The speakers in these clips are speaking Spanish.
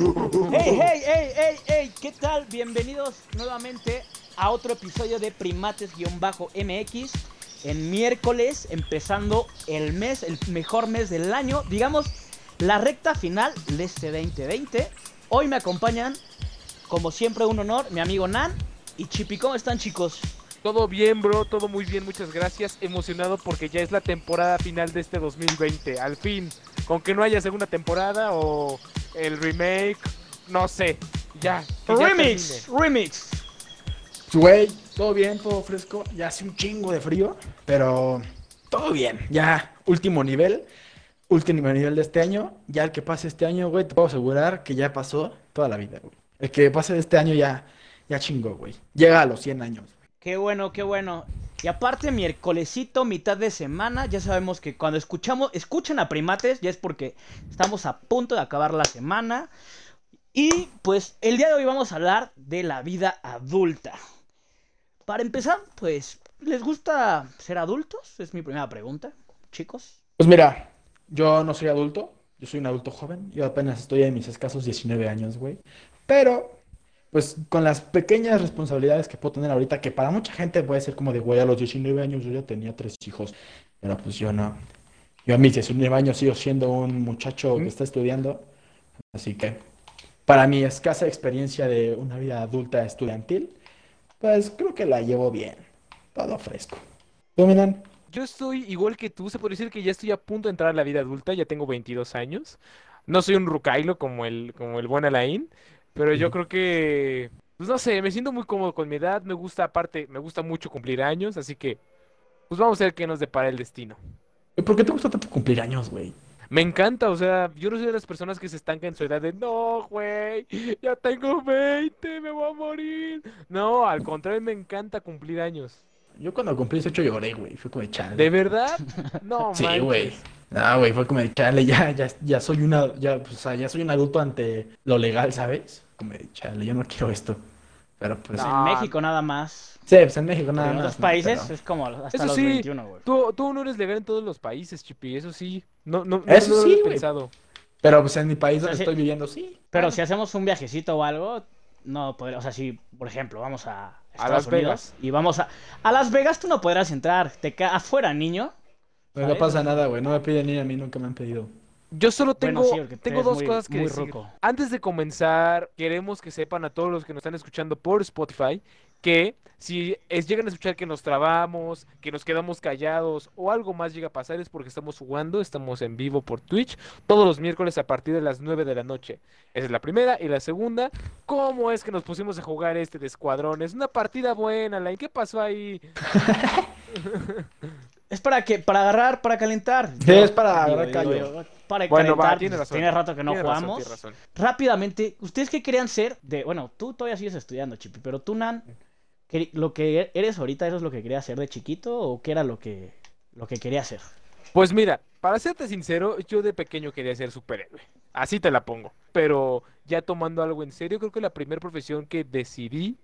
Hey, hey, hey, hey, hey, ¿qué tal? Bienvenidos nuevamente a otro episodio de Primates-MX. En miércoles, empezando el mes, el mejor mes del año, digamos, la recta final de este 2020. Hoy me acompañan, como siempre, un honor, mi amigo Nan y Chipi. ¿Cómo están, chicos? Todo bien, bro, todo muy bien, muchas gracias. Emocionado porque ya es la temporada final de este 2020, al fin. Con que no haya segunda temporada o el remake, no sé, ya. remix, remix. Güey, todo bien, todo fresco. Ya hace un chingo de frío, pero todo bien. Ya, último nivel. Último nivel de este año. Ya el que pase este año, güey, te puedo asegurar que ya pasó toda la vida, güey. El que pase este año ya, ya chingó, güey. Llega a los 100 años. Qué bueno, qué bueno. Y aparte, miércolesito, mitad de semana, ya sabemos que cuando escuchamos, escuchan a primates, ya es porque estamos a punto de acabar la semana. Y pues el día de hoy vamos a hablar de la vida adulta. Para empezar, pues, ¿les gusta ser adultos? Es mi primera pregunta, chicos. Pues mira, yo no soy adulto. Yo soy un adulto joven. Yo apenas estoy en mis escasos 19 años, güey. Pero, pues con las pequeñas responsabilidades que puedo tener ahorita, que para mucha gente puede ser como de, güey, a los 19 años yo ya tenía tres hijos. Pero pues yo no. Yo a mis 19 años sigo siendo un muchacho que está estudiando. Así que, para mi escasa experiencia de una vida adulta estudiantil, pues creo que la llevo bien. Todo fresco. ¿Tú, Milan? Yo estoy igual que tú, se puede decir que ya estoy a punto de entrar a la vida adulta, ya tengo 22 años. No soy un rucailo como el, como el buen Alain, pero yo creo que, pues no sé, me siento muy cómodo con mi edad, me gusta aparte, me gusta mucho cumplir años, así que, pues vamos a ver qué nos depara el destino. ¿Y ¿Por qué te gusta tanto cumplir años, güey? Me encanta, o sea, yo no soy de las personas que se estancan en su edad de, no, güey, ya tengo 20, me voy a morir. No, al contrario, me encanta cumplir años. Yo cuando cumplí 18 lloré, güey. Fue como de chale. ¿De verdad? No, Sí, manches. güey. No, güey, fue como de chale, ya, ya, ya soy una, ya, pues, o sea, ya soy un adulto ante lo legal, ¿sabes? Como de chale, yo no quiero esto. Pero pues, No. En México nada más. sí, pues en México nada en más. otros ¿no? países Pero- es como hasta Eso los sí, 21, güey. Tú, tú no eres legal en todos los países, Chipi, eso sí. No, no, no, Eso no sí, pensado. Pero pues en mi país O sea, donde estoy viviendo, sí. Pero Bueno, si hacemos un viajecito o algo, no podría, o sea, si, por ejemplo, vamos a Estados Las Unidos Vegas. y vamos a a Las Vegas, tú no podrás entrar, te quedas afuera, niño. pues, no ¿sabes? pasa nada, güey. No me piden ni a mí, nunca me han pedido. Yo solo Bueno, tengo, sí, tengo dos muy- cosas que decir. Antes de comenzar, queremos que sepan a todos los que nos están escuchando por Spotify que si es, llegan a escuchar que nos trabamos, que nos quedamos callados o algo más llega a pasar es porque estamos jugando, estamos en vivo por Twitch todos los miércoles a partir de las 9 de la noche. Esa es la primera. Y la segunda, ¿cómo es que nos pusimos a jugar este de escuadrón? Es una partida buena, Line. ¿Qué pasó ahí? Es para que para agarrar, para calentar. Sí, es para agarrar callo. Para Bueno, va, calentar, tiene pues, razón. tiene rato que no jugamos. razón. Rápidamente, ¿ustedes qué querían ser? De, bueno, tú todavía sigues estudiando, Chipi, pero tú, Nan, ¿qué- ¿lo que eres ahorita, eso es lo que querías hacer de chiquito o qué era lo que, lo que quería hacer? Pues mira, para serte sincero, yo de pequeño quería ser superhéroe. Así te la pongo. Pero ya tomando algo en serio, creo que la primera profesión que decidí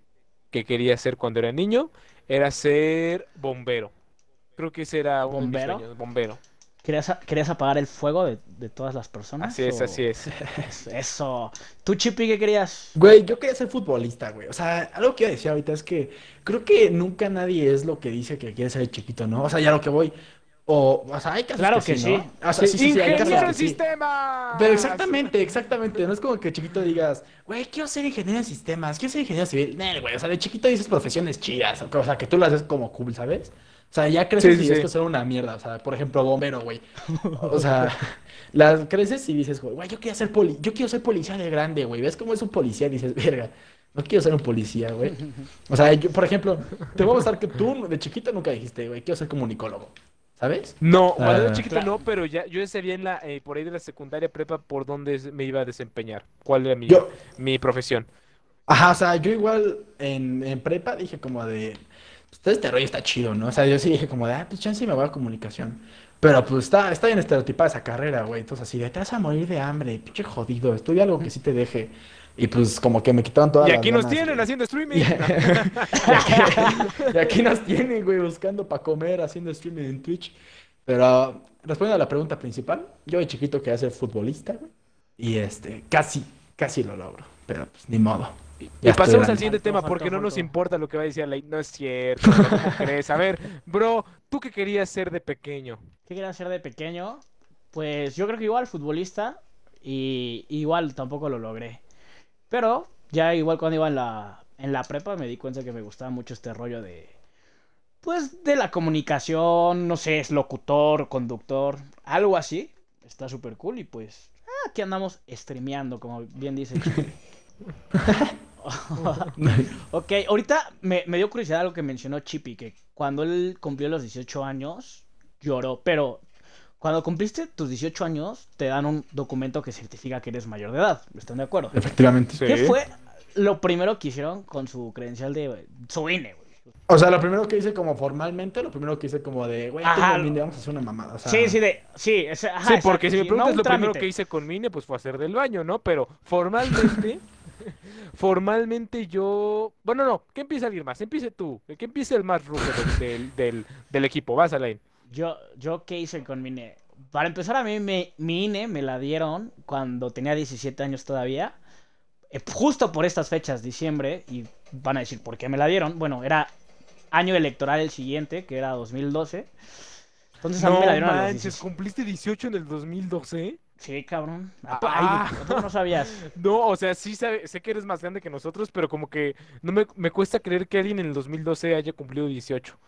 que quería hacer cuando era niño era ser bombero. Creo que ese era ¿Bombero? sueños, bombero. ¿Querías, querías apagar el fuego de, de todas las personas? Así es, o- así es. Es- Eso. ¿Tú, Chipi, qué querías? Güey, yo quería ser futbolista, güey. O sea, algo que iba a decir ahorita es que creo que nunca nadie es lo que dice que quiere ser chiquito, ¿no? O sea, ya lo que voy. O, o sea, hay casos Claro que que sí, sí. ¿no? O sea, sí, sí, sí, hay casos ¡Ingeniero que en sí. sistemas! Pero exactamente, exactamente. No es como que chiquito digas, güey, quiero ser ingeniero en sistemas, quiero ser ingeniero civil. No, güey, o sea, de chiquito dices profesiones chidas, o sea, que tú las ves como cool, ¿sabes? O sea, ya creces Sí, y ves sí. que ser una mierda. O sea, por ejemplo, bombero, güey. O sea, las creces y dices, güey, yo quiero ser poli, yo quiero ser policía de grande, güey. ¿Ves cómo es un policía? Y dices, verga, no quiero ser un policía, güey. O sea, yo, por ejemplo, te voy a mostrar que tú de chiquito nunca dijiste, güey, quiero ser comunicólogo. ¿Sabes? No, cuando era Ah. chiquito Claro. no, pero ya yo ya sabía en la, eh, por ahí de la secundaria prepa por dónde me iba a desempeñar, cuál era mi, Yo, mi profesión. Ajá, o sea, yo igual en, en prepa dije como de, pues todo este rollo está chido, ¿no? O sea, yo sí dije como de, ah, pues chance me voy a comunicación. Pero pues está, está bien estereotipada esa carrera, güey. Entonces así de, te vas a morir de hambre, pinche jodido, estudia algo que sí te deje. Y pues como que me quitaron todas Y las aquí nos tienen güey. haciendo streaming. Y aquí, y aquí nos tienen, güey, buscando para comer, haciendo streaming en Twitch. Pero respondiendo a la pregunta principal, yo de chiquito quería ser futbolista, güey. Y este, casi, casi lo logro. Pero pues ni modo. Y pasemos grande. al siguiente tema porque no nos importa lo que va a decir Alain. No es cierto, bro, ¿cómo crees? A ver, bro, ¿tú qué querías ser de pequeño? ¿Qué quería hacer de pequeño? Pues yo creo que igual futbolista y igual tampoco lo logré. Pero ya igual cuando iba en la, en la prepa me di cuenta que me gustaba mucho este rollo de... Pues de la comunicación, no sé, es locutor, conductor, algo así. Está súper cool y pues ah, aquí andamos streameando, como bien dice. Ok, ahorita me, me dio curiosidad algo que mencionó Chippy, que cuando él cumplió los 18 años, lloró, pero cuando cumpliste tus 18 años, te dan un documento que certifica que eres mayor de edad, ¿están de acuerdo? Efectivamente. Sí. ¿Qué fue lo primero que hicieron con su credencial de su INE, güey? O sea, lo primero que hice como formalmente, lo primero que hice como de, güey, tengo mini, vamos a hacer una mamada. O sea, Sí, sí, de, sí, ajá, sí, exacto, porque si me preguntas no lo primero que hice con Mine, pues fue hacer del baño, ¿no? Pero formalmente, formalmente yo... Bueno, no, ¿qué empieza alguien más? Empiece tú, que empiece el más rudo del, del, del, del equipo, vas Alain. Yo, yo, ¿qué hice con mi INE? Para empezar, a mí me, mi INE me la dieron cuando tenía 17 años todavía. eh, justo por estas fechas, diciembre. Y van a decir, ¿por qué me la dieron? Bueno, era año electoral el siguiente, que era 2012. Entonces a mí No me la dieron a los manches, 17. ¿cumpliste 18 en el 2012? Sí, cabrón. Ah. Ay, ¿a poco no sabías. No, o sea, sí sabe- sé que eres más grande que nosotros, pero como que no me, me cuesta creer que alguien en el 2012 haya cumplido 18.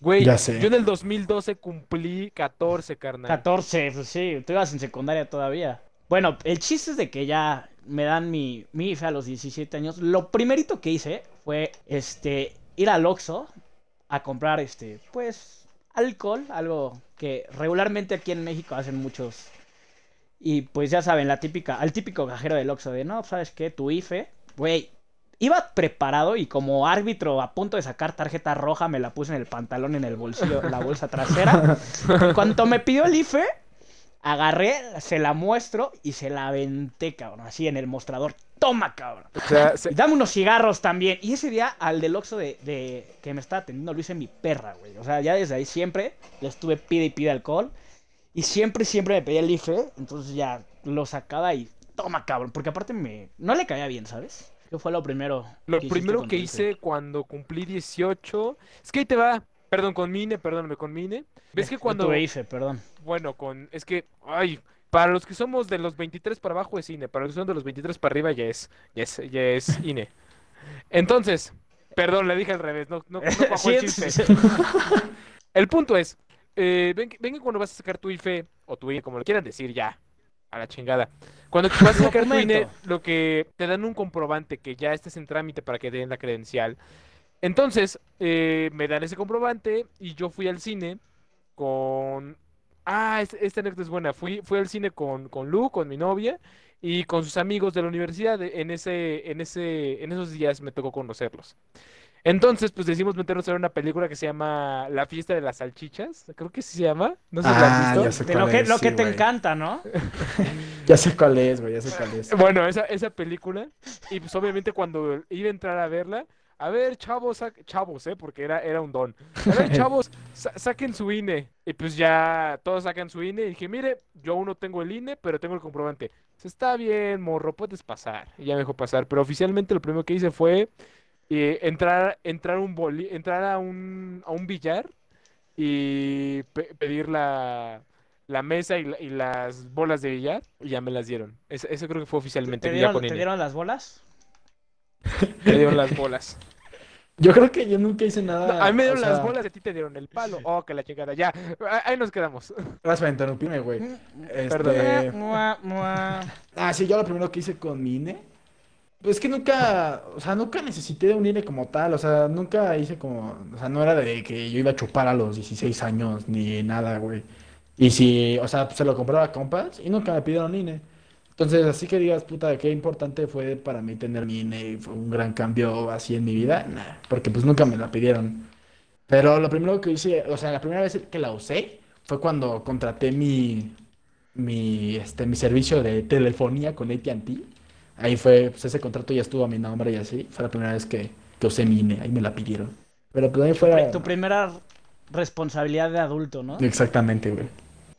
Güey, Ya sé. yo en el 2012 cumplí 14, carnal. 14, pues sí, tú ibas en secundaria todavía. Bueno, el chiste es de que ya me dan mi, mi IFE a los 17 años. Lo primerito que hice fue este ir al Oxxo a comprar este, pues, alcohol, algo que regularmente aquí en México hacen muchos. Y pues ya saben, la típica, al típico cajero del Oxxo de, no, ¿sabes qué? Tu IFE, güey. Iba preparado y como árbitro a punto de sacar tarjeta roja me la puse en el pantalón, en el bolsillo, en la bolsa trasera. En cuanto me pidió el IFE, agarré, se la muestro y se la aventé, cabrón. Así en el mostrador. Toma, cabrón. O sea, se- Y dame unos cigarros también. Y ese día al del Oxxo de, de- que me estaba atendiendo lo hice mi perra, güey. O sea, ya desde ahí siempre le estuve pide y pide alcohol. Y siempre, siempre me pedía el IFE. Entonces ya lo sacaba y toma, cabrón. Porque aparte me... No le caía bien, ¿sabes? ¿Qué fue lo primero? lo que primero que hice cuando cumplí 18, es que ahí te va, perdón, con Mine, perdóname, con Mine. ¿Ves que Yo cuando, tuve IFE, perdón. bueno, con, es que, ay, para los que somos de los 23 para abajo es INE, para los que son de los 23 para arriba ya es, ya es, ya es INE. Entonces, perdón, le dije al revés, no, no, no el chiste. El punto es, eh, ven, ven que cuando vas a sacar tu IFE o tu INE, como lo quieran decir ya, a la chingada. Cuando vas a sacar tu INE, lo que te dan un comprobante que ya estés en trámite para que den la credencial. Entonces, eh, me dan ese comprobante y yo fui al cine con... Ah, es- esta anécdota es buena. Fui, fui al cine con, con Lu, con mi novia y con sus amigos de la universidad. En ese, en ese, en esos días me tocó conocerlos. Entonces, pues decidimos meternos a ver una película que se llama La fiesta de las salchichas. Creo que sí se llama. No sé si la has Ah, visto. ya sé De cuál lo que, es, lo que sí, te güey. encanta, ¿no? Ya sé cuál es, güey, ya sé cuál es. Bueno, esa, esa película. Y pues obviamente cuando iba a entrar a verla, a ver, chavos, sa- chavos, ¿eh? Porque era, era un don. A ver, chavos, sa- saquen su INE. Y pues ya todos sacan su INE. Y dije, mire, yo aún no tengo el INE, pero tengo el comprobante. Dice, Está bien, morro, puedes pasar. Y ya me dejó pasar. Pero oficialmente lo primero que hice fue eh, entrar, entrar, un boli- entrar a, un, a un billar y pe- pedir la, la mesa y, la- y las bolas de billar. Y ya me las dieron. Eso, eso creo que fue oficialmente. ¿Te ya dieron, con te dieron las bolas? Me dieron las bolas. Yo creo que yo nunca hice nada. No, a mí me dieron las sea, bolas y a ti te dieron el palo. Oh, que la chingada. Ya, ah, ahí nos quedamos. Gracias por interrumpirme, güey. Perdón. Este... Mua, mua. Ah, sí, yo lo primero que hice con mi INE. Pues es que nunca, o sea, nunca necesité de un INE como tal, o sea, nunca hice como, o sea, no era de que yo iba a chupar a los 16 años ni nada, güey. Y si, o sea, se lo compraba a compas y nunca me pidieron INE. Entonces, así que digas, puta, qué importante fue para mí tener mi INE y fue un gran cambio así en mi vida, nah, porque pues nunca me la pidieron. Pero lo primero que hice, o sea, la primera vez que la usé fue cuando contraté mi, mi, este, mi servicio de telefonía con AT&T. Ahí fue, pues ese contrato ya estuvo a mi nombre y así. Fue la primera vez que, que usé mi INE, ahí me la pidieron. Pero pues ahí fuera... Tu primera responsabilidad de adulto, ¿no? Exactamente, güey.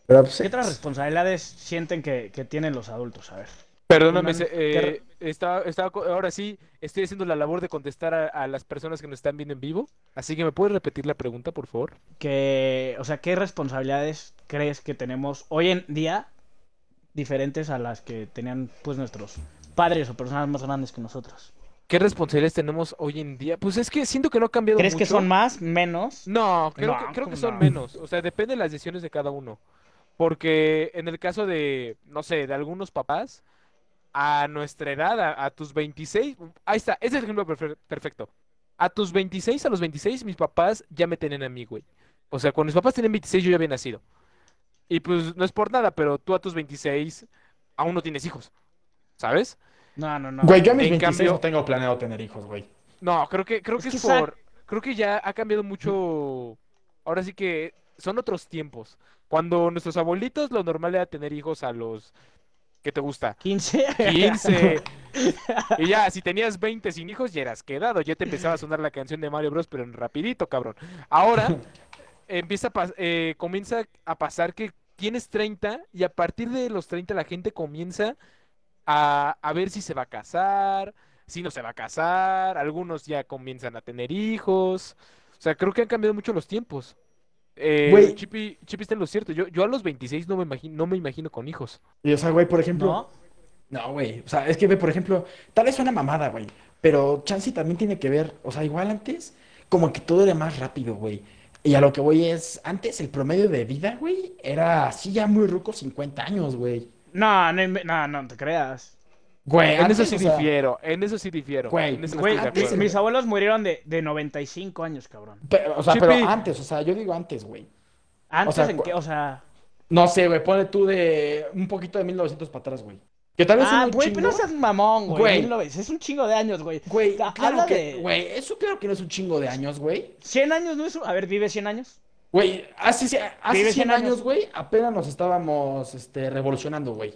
Pero pues... ¿Qué otras responsabilidades sienten que, que tienen los adultos? A ver. Perdóname, Una- se- ¿qué eh, estaba, estaba ahora sí estoy haciendo la labor de contestar a, a las personas que nos están viendo en vivo. Así que me puedes repetir la pregunta, por favor. que, o sea, ¿qué responsabilidades crees que tenemos hoy en día diferentes a las que tenían pues nuestros padres o personas más grandes que nosotros? ¿Qué responsabilidades tenemos hoy en día? Pues es que siento que no ha cambiado ¿Crees que son más, menos? No, creo, No, que, creo que ¿cómo son no? menos. O sea, depende de las decisiones de cada uno. Porque en el caso de, no sé, de algunos papás, a nuestra edad, a, a tus 26, ahí está, ese es el ejemplo perfe- perfecto. A tus 26, a los 26, mis papás ya me tenían a mí, güey. O sea, cuando mis papás tenían 26, yo ya había nacido. Y pues no es por nada, pero tú a tus 26 aún no tienes hijos. ¿Sabes? No, no, no. Güey, yo a mis En 26 cambio- no tengo planeado tener hijos, güey. No, creo que, creo Es que que es por. Creo que ya ha cambiado mucho. Ahora sí que son otros tiempos. Cuando nuestros abuelitos, lo normal era tener hijos a los. ¿Qué te gusta? 15. 15. Y ya, si tenías 20 sin hijos, ya eras quedado. Ya te empezaba a sonar la canción de Mario Bros, pero en rapidito, cabrón. Ahora empieza a eh, comienza a pasar que tienes 30 y a partir de los 30 la gente comienza a, a ver si se va a casar, si no se va a casar, algunos ya comienzan a tener hijos. O sea, creo que han cambiado mucho los tiempos. Eh. Chippy, Chippy está en lo cierto. Yo, yo a los 26 no me imagino, no me imagino con hijos. Y o sea, güey, por ejemplo. ¿No? No, güey. O sea, es que, ve, por ejemplo, tal vez una mamada, güey. Pero chance también tiene que ver. O sea, igual antes, como que todo era más rápido, güey. Y a lo que voy es, antes el promedio de vida, güey, era así ya muy ruco, 50 años, güey. No, no, no, no te creas. Güey, En eso sí o sea, difiero, en eso sí difiero. Güey, Güey, antes mis, abuelos murieron de, de 95 años, cabrón. pero, o sea, pero antes, o sea, yo digo antes, güey. Antes sea, en que, o sea... No sé, güey, ponle tú de un poquito de 1900 para atrás, güey. Que tal vez Ah, güey, pero no chingo. seas mamón, güey. Güey. 1900, Es un chingo de años, güey. Güey, claro habla que, de- güey, eso claro que no es un chingo de años, güey. 100 años no es un... A ver, vive 100 años. Güey, hace, hace Vive 100 100 años, güey, apenas nos estábamos este, revolucionando, güey.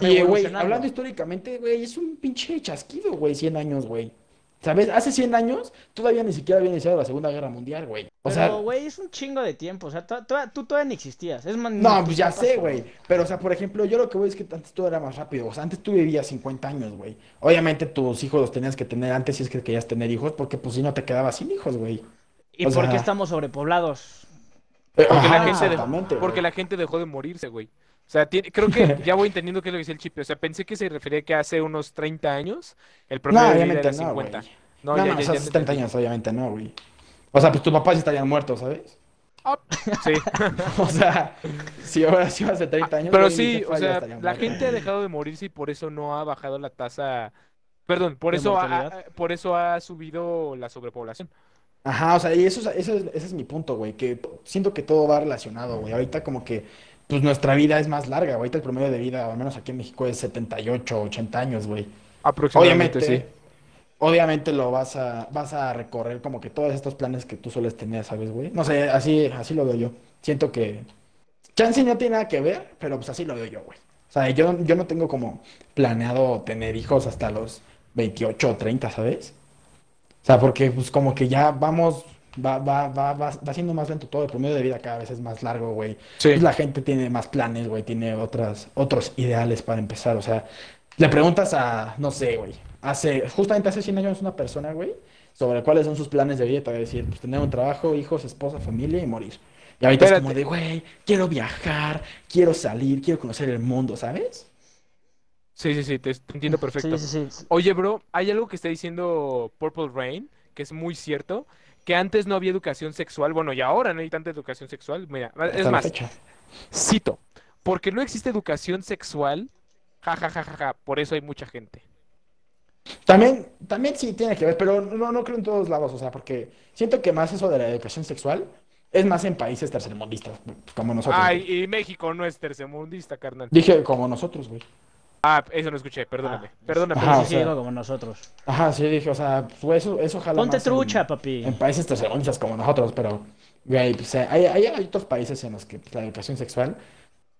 Y, güey, hablando históricamente, güey, es un pinche chasquido, güey, 100 años, güey. ¿Sabes? Hace 100 años todavía ni siquiera había iniciado la Segunda Guerra Mundial, güey. O sea, güey, es un chingo de tiempo. O sea, tú todavía ni existías. Es no, pues ya sé, güey. Pero, o sea, por ejemplo, yo lo que voy es que antes todo era más rápido. O sea, antes tú vivías 50 años, güey. Obviamente tus hijos los tenías que tener antes si es que querías tener hijos, porque pues si no te quedabas sin hijos, güey. ¿Y o por qué sea- estamos sobrepoblados? Porque, Ajá, la, gente dejó, porque la gente dejó de morirse, güey. O sea, tiene- creo que ya voy entendiendo qué es lo que dice el chip. O sea, pensé que se refería que hace unos 30 años el No, promedio de vida obviamente era no, 50. güey. No, No, ya, no, ya, o sea, ya te 70 entendí. años, obviamente no, güey. O sea, pues tus papás estarían muertos, ¿sabes? Ah, sí. O sea, si ahora sí hace 30 años. Pero mi sí, o sea, la gente ha dejado de morirse y por eso no ha bajado la tasa. Perdón, por ¿De eso ha, por eso ha subido la sobrepoblación. Ajá, o sea, y eso, es- eso es- ese es mi punto, güey, que siento que todo va relacionado, güey. Ahorita como que, pues nuestra vida es más larga, güey. Ahorita el promedio de vida, al menos aquí en México, es 78, 80 años, güey. Aproximadamente, Obviamente, sí. obviamente lo vas a, vas a recorrer como que todos estos planes que tú sueles tener, ¿sabes, güey? No sé, así, así lo veo yo. Siento que Chance no tiene nada que ver, pero pues así lo veo yo, güey. O sea, yo, yo no tengo como planeado tener hijos hasta los 28 o 30, ¿sabes? O sea, porque pues como que ya vamos, va, va, va, va, va siendo más lento todo, el promedio de vida cada vez es más largo, güey. Sí. Pues la gente tiene más planes, güey, tiene otras, otros ideales para empezar. O sea, le preguntas a, no sé, güey, hace, justamente hace 100 años una persona, güey, sobre cuáles son sus planes de vida, te va a decir, pues tener un trabajo, hijos, esposa, familia y morir. Y ahorita es como Espérate. de, güey, quiero viajar, quiero salir, quiero conocer el mundo, ¿sabes? Sí, sí, sí, te, te entiendo perfecto. Sí, sí, sí. Oye, bro, hay algo que está diciendo Purple Rain, que es muy cierto, que antes no había educación sexual, bueno, y ahora no hay tanta educación sexual. Mira, Hasta es más, fecha. cito, porque no existe educación sexual, ja, ja, ja, ja, ja, por eso hay mucha gente. También, también sí tiene que ver, pero no, no creo en todos lados, o sea, porque siento que más eso de la educación sexual es más en países tercermundistas, como nosotros. güey. Ay, y México no es tercermundista, carnal. Dije como nosotros, güey. Ah, eso no escuché, perdóname, Ah, perdóname. Ajá, sí, o sea- como nosotros. Ajá, sí, dije, o sea, pues eso, eso jala Ponte más en- trucha, papi. En, países tercermundistas como nosotros, pero, güey, pues, eh, hay, hay, hay otros países en los que pues, la educación sexual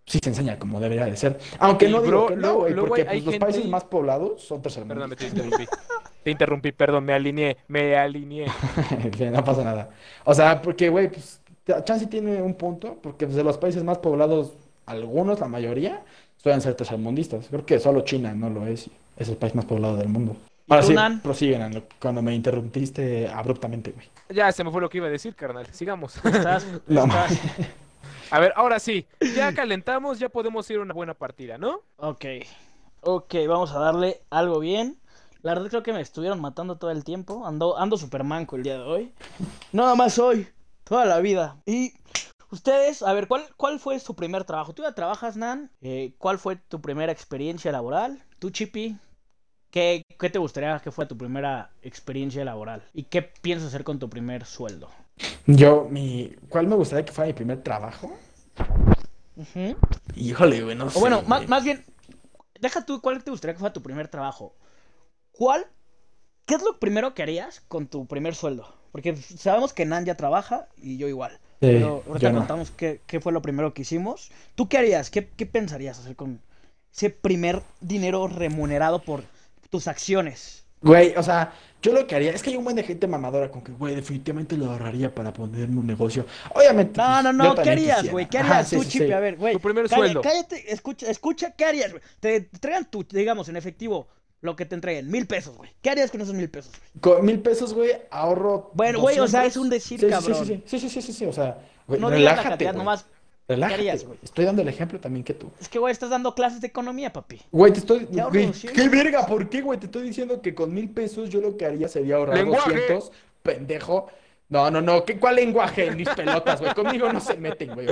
sí se enseña como debería de ser. Aunque no digo bro, que no, güey, porque pues, los gente- países más poblados son Perdóname, te tercermundistas. interrumpí. Te interrumpí, perdón, me alineé, me alineé. No pasa nada. O sea, porque, güey, pues, Chance tiene un punto, porque pues, de los países más poblados, algunos, la mayoría, suelen ser tercermundistas. Creo que solo China no lo es. Es el país más poblado del mundo. Ahora sí, Nan? Nan, cuando me interrumpiste abruptamente, güey. Ya se me fue lo que iba a decir, carnal. Sigamos. Estás, No, estás- A ver, ahora sí. Ya calentamos, ya podemos ir a una buena partida, ¿no? Ok. Ok, vamos a darle algo bien. La verdad creo que me estuvieron matando todo el tiempo. Ando, ando super manco el día de hoy. Nada más hoy. Toda la vida. Y ustedes, a ver, ¿cuál, cuál fue su primer trabajo? ¿Tú ya trabajas, Nan? Eh, ¿Cuál fue tu primera experiencia laboral? ¿Tú, Chippy? ¿Qué, ¿Qué te gustaría que fuera tu primera experiencia laboral? ¿Y qué piensas hacer con tu primer sueldo? Yo, mi... ¿Cuál me gustaría que fuera mi primer trabajo? Ujú. Híjole, güey, no O sé. bueno, más, más bien, deja tú, ¿cuál te gustaría que fuera tu primer trabajo? ¿Cuál? ¿Qué es lo primero que harías con tu primer sueldo? Porque sabemos que Nan ya trabaja y yo igual. Sí, Pero ahorita no. contamos qué, qué fue lo primero que hicimos. ¿Tú qué harías? ¿Qué, qué pensarías hacer con ese primer dinero remunerado por tus acciones? Güey, o sea, yo lo que haría es que hay un buen de gente mamadora con que, güey, definitivamente lo ahorraría para ponerme un negocio. Obviamente. No, pues, no, no, ¿qué harías, quisiera. güey? ¿Qué Ajá, harías sí, tú, sí. A ver, güey. Tu primer calla- sueldo. Cállate, escucha, escucha, ¿qué harías, güey? Te entregan tu, digamos, en efectivo, lo que te entreguen, mil pesos, güey. ¿Qué harías con esos mil pesos, güey? Con mil pesos, güey, ahorro. Bueno, güey, o sea, 200. es un decir, Sí, sí, cabrón. Sí, sí, sí, sí, sí, sí, sí, o sea, güey, No la relájate, cantidad güey. nomás. Relájate, harías, güey. Estoy dando el ejemplo también que tú. Es que, güey, estás dando clases de economía, papi. Güey, te estoy. Te güey, 200. ¿Qué verga? ¿Por qué, güey? Te estoy diciendo que con mil pesos yo lo que haría sería ahorrar Lenguaje. 200. Pendejo. No, no, no. ¿Qué, ¿Cuál lenguaje? Mis pelotas, güey. Conmigo no se meten, güey.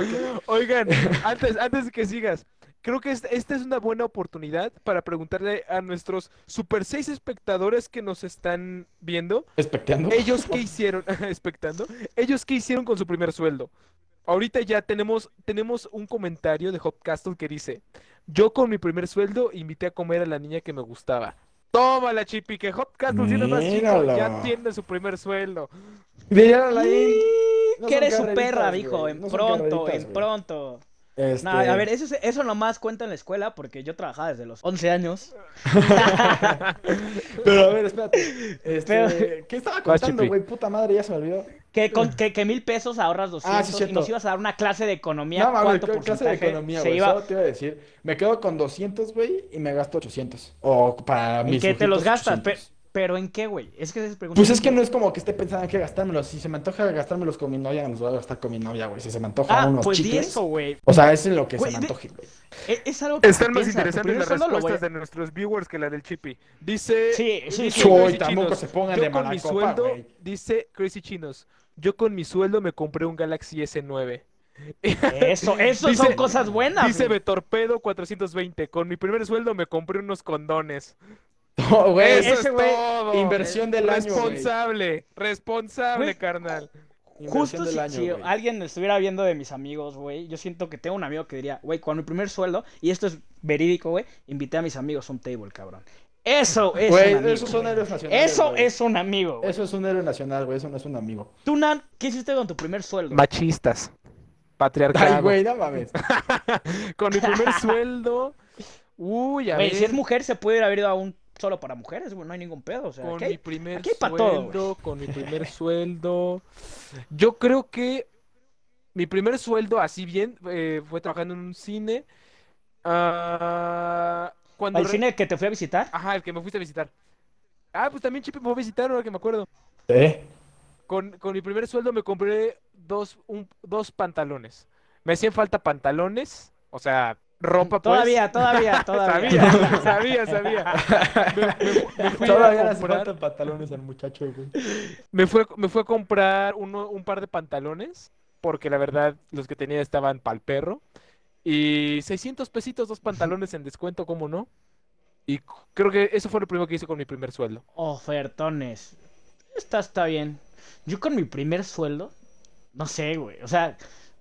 Oigan, antes, antes de que sigas, creo que esta es una buena oportunidad para preguntarle a nuestros super seis espectadores que nos están viendo, Especteando. ellos qué hicieron, expectando, ellos qué hicieron con su primer sueldo. Ahorita ya tenemos, tenemos un comentario de Hopcastle que dice, yo con mi primer sueldo invité a comer a la niña que me gustaba. Tómala, Chipi, que Hopcastle siendo más chico ya tiene su primer sueldo. Mírala ahí. No que eres su perra, dijo, en no pronto, en pronto. Este, No, a ver, eso, es- eso nomás cuenta en la escuela porque yo trabajaba desde los 11 años. Pero a ver, espérate. Este, Pero- ¿Qué estaba contando, güey? Puta madre, ya se me olvidó. Que, con, que, que mil pesos ahorras 200 Ah, sí, y cierto. nos ibas a dar una clase de economía. No, mames, ¿Cuánto ¿qué clase de economía, se güey? iba? Solo te iba a decir, me quedo con 200, güey, y me gasto 800. O para ¿En mis qué te los gastas? Pe- 800. pero ¿en qué, güey? Es que es pregunta. Pues es que no es como que esté pensando en qué gastármelos. Si se me antoja gastármelos con mi novia, me los voy a gastar con mi novia, güey. Si se me antoja Ah, unos pues chicles. eso, güey. O sea, es en lo que Güey, se me antoje, güey. Es, es algo que Están se más piensa, interesantes las respuestas de nuestros viewers que la del Chippy. Dice. Sí, sí, sí. Tampoco se pongan yo de con mala mi copa, sueldo, güey. dice Crazy Chinos, yo con mi sueldo me compré un Galaxy S9. Eso, eso Dice- son cosas buenas. Dice. Betorpedo 420, con mi primer sueldo me compré unos condones. No, güey, Eso ese es güey, todo. inversión del año, güey. Responsable, responsable, carnal. Inversión Justo del si, año, si alguien estuviera viendo de mis amigos, güey, yo siento que tengo un amigo que diría, güey, con mi primer sueldo, y esto es verídico, güey, invité a mis amigos a un table, cabrón. Eso es Güey, un amigo. esos son héroes nacionales. Eso güey. es un amigo. güey. Eso es un héroe nacional, güey. Eso no es un amigo. Tú, Nan, ¿qué hiciste con tu primer sueldo? Machistas. Patriarcado. Ay, güey, no mames. Con mi primer sueldo. Uy, a ver. si es mujer, se puede haber ido a un solo para mujeres, güey, no hay ningún pedo. O sea, con aquí hay- mi primer aquí hay pa' todo, sueldo, con mi primer sueldo. Yo creo que mi primer sueldo, así bien, eh, fue trabajando en un cine. Ah, cuando ¿Al re- cine que te fui a visitar? Ajá, el que me fuiste a visitar. Ah, pues también Chipi me fue a visitar, ahora que me acuerdo. ¿Eh? Con, con mi primer sueldo me compré dos, un- dos pantalones. Me hacían falta pantalones, o sea, ropa pues. Todavía, todavía, todavía. Sabía, sabía, sabía. Me, me- me fui a Todavía le hace comprar- pantalones al muchacho, güey. Me fue, me fue a comprar uno, un par de pantalones, porque la verdad los que tenía estaban pa'l perro. Y 600 pesitos, dos pantalones en descuento, ¿cómo no? Y creo que eso fue lo primero que hice con mi primer sueldo. Ofertones. Está, está bien. Yo con mi primer sueldo, no sé, güey. O sea,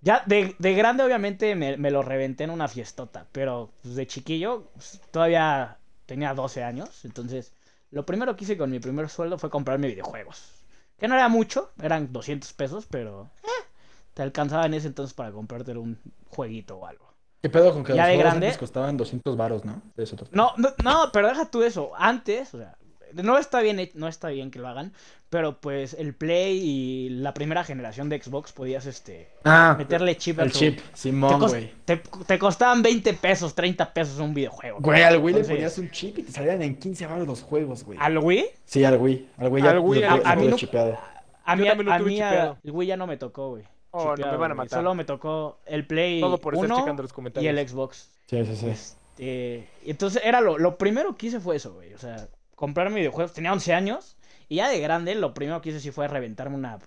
ya de, de grande obviamente me, me lo reventé en una fiestota, pero pues, de chiquillo pues, todavía tenía 12 años. Entonces, lo primero que hice con mi primer sueldo fue comprarme videojuegos. Que no era mucho, eran 200 pesos, pero eh, te alcanzaba en ese entonces para comprarte un jueguito o algo. ¿Qué pedo con que Ya los de juegos grande. antes costaban 200 varos, no? No, no, no, pero deja tú eso. Antes, o sea, No está bien, no está bien que lo hagan, pero pues el Play y la primera generación de Xbox podías este Ah, meterle chip a el tu- chip, Te, Simón, güey. te, te costaban 20 pesos, 30 pesos un videojuego. Güey, al Wii le Entonces, ponías un chip y te salían en 15 baros los juegos, güey. ¿Al Wii? Sí, al Wii. Al Wii Al Wii, lo- a- a mí no- chipeado. A mí, a mí, a- chipeado. el Wii ya no me tocó, güey. Oh, no, me van a matar. Solo me tocó el Play Todo por estar 1 checando los y comentarios. el Xbox. Sí, sí, sí. Este, y entonces era lo, lo primero que hice fue eso, güey. O sea, comprarme videojuegos. Tenía 11 años y ya de grande lo primero que hice sí fue reventarme una...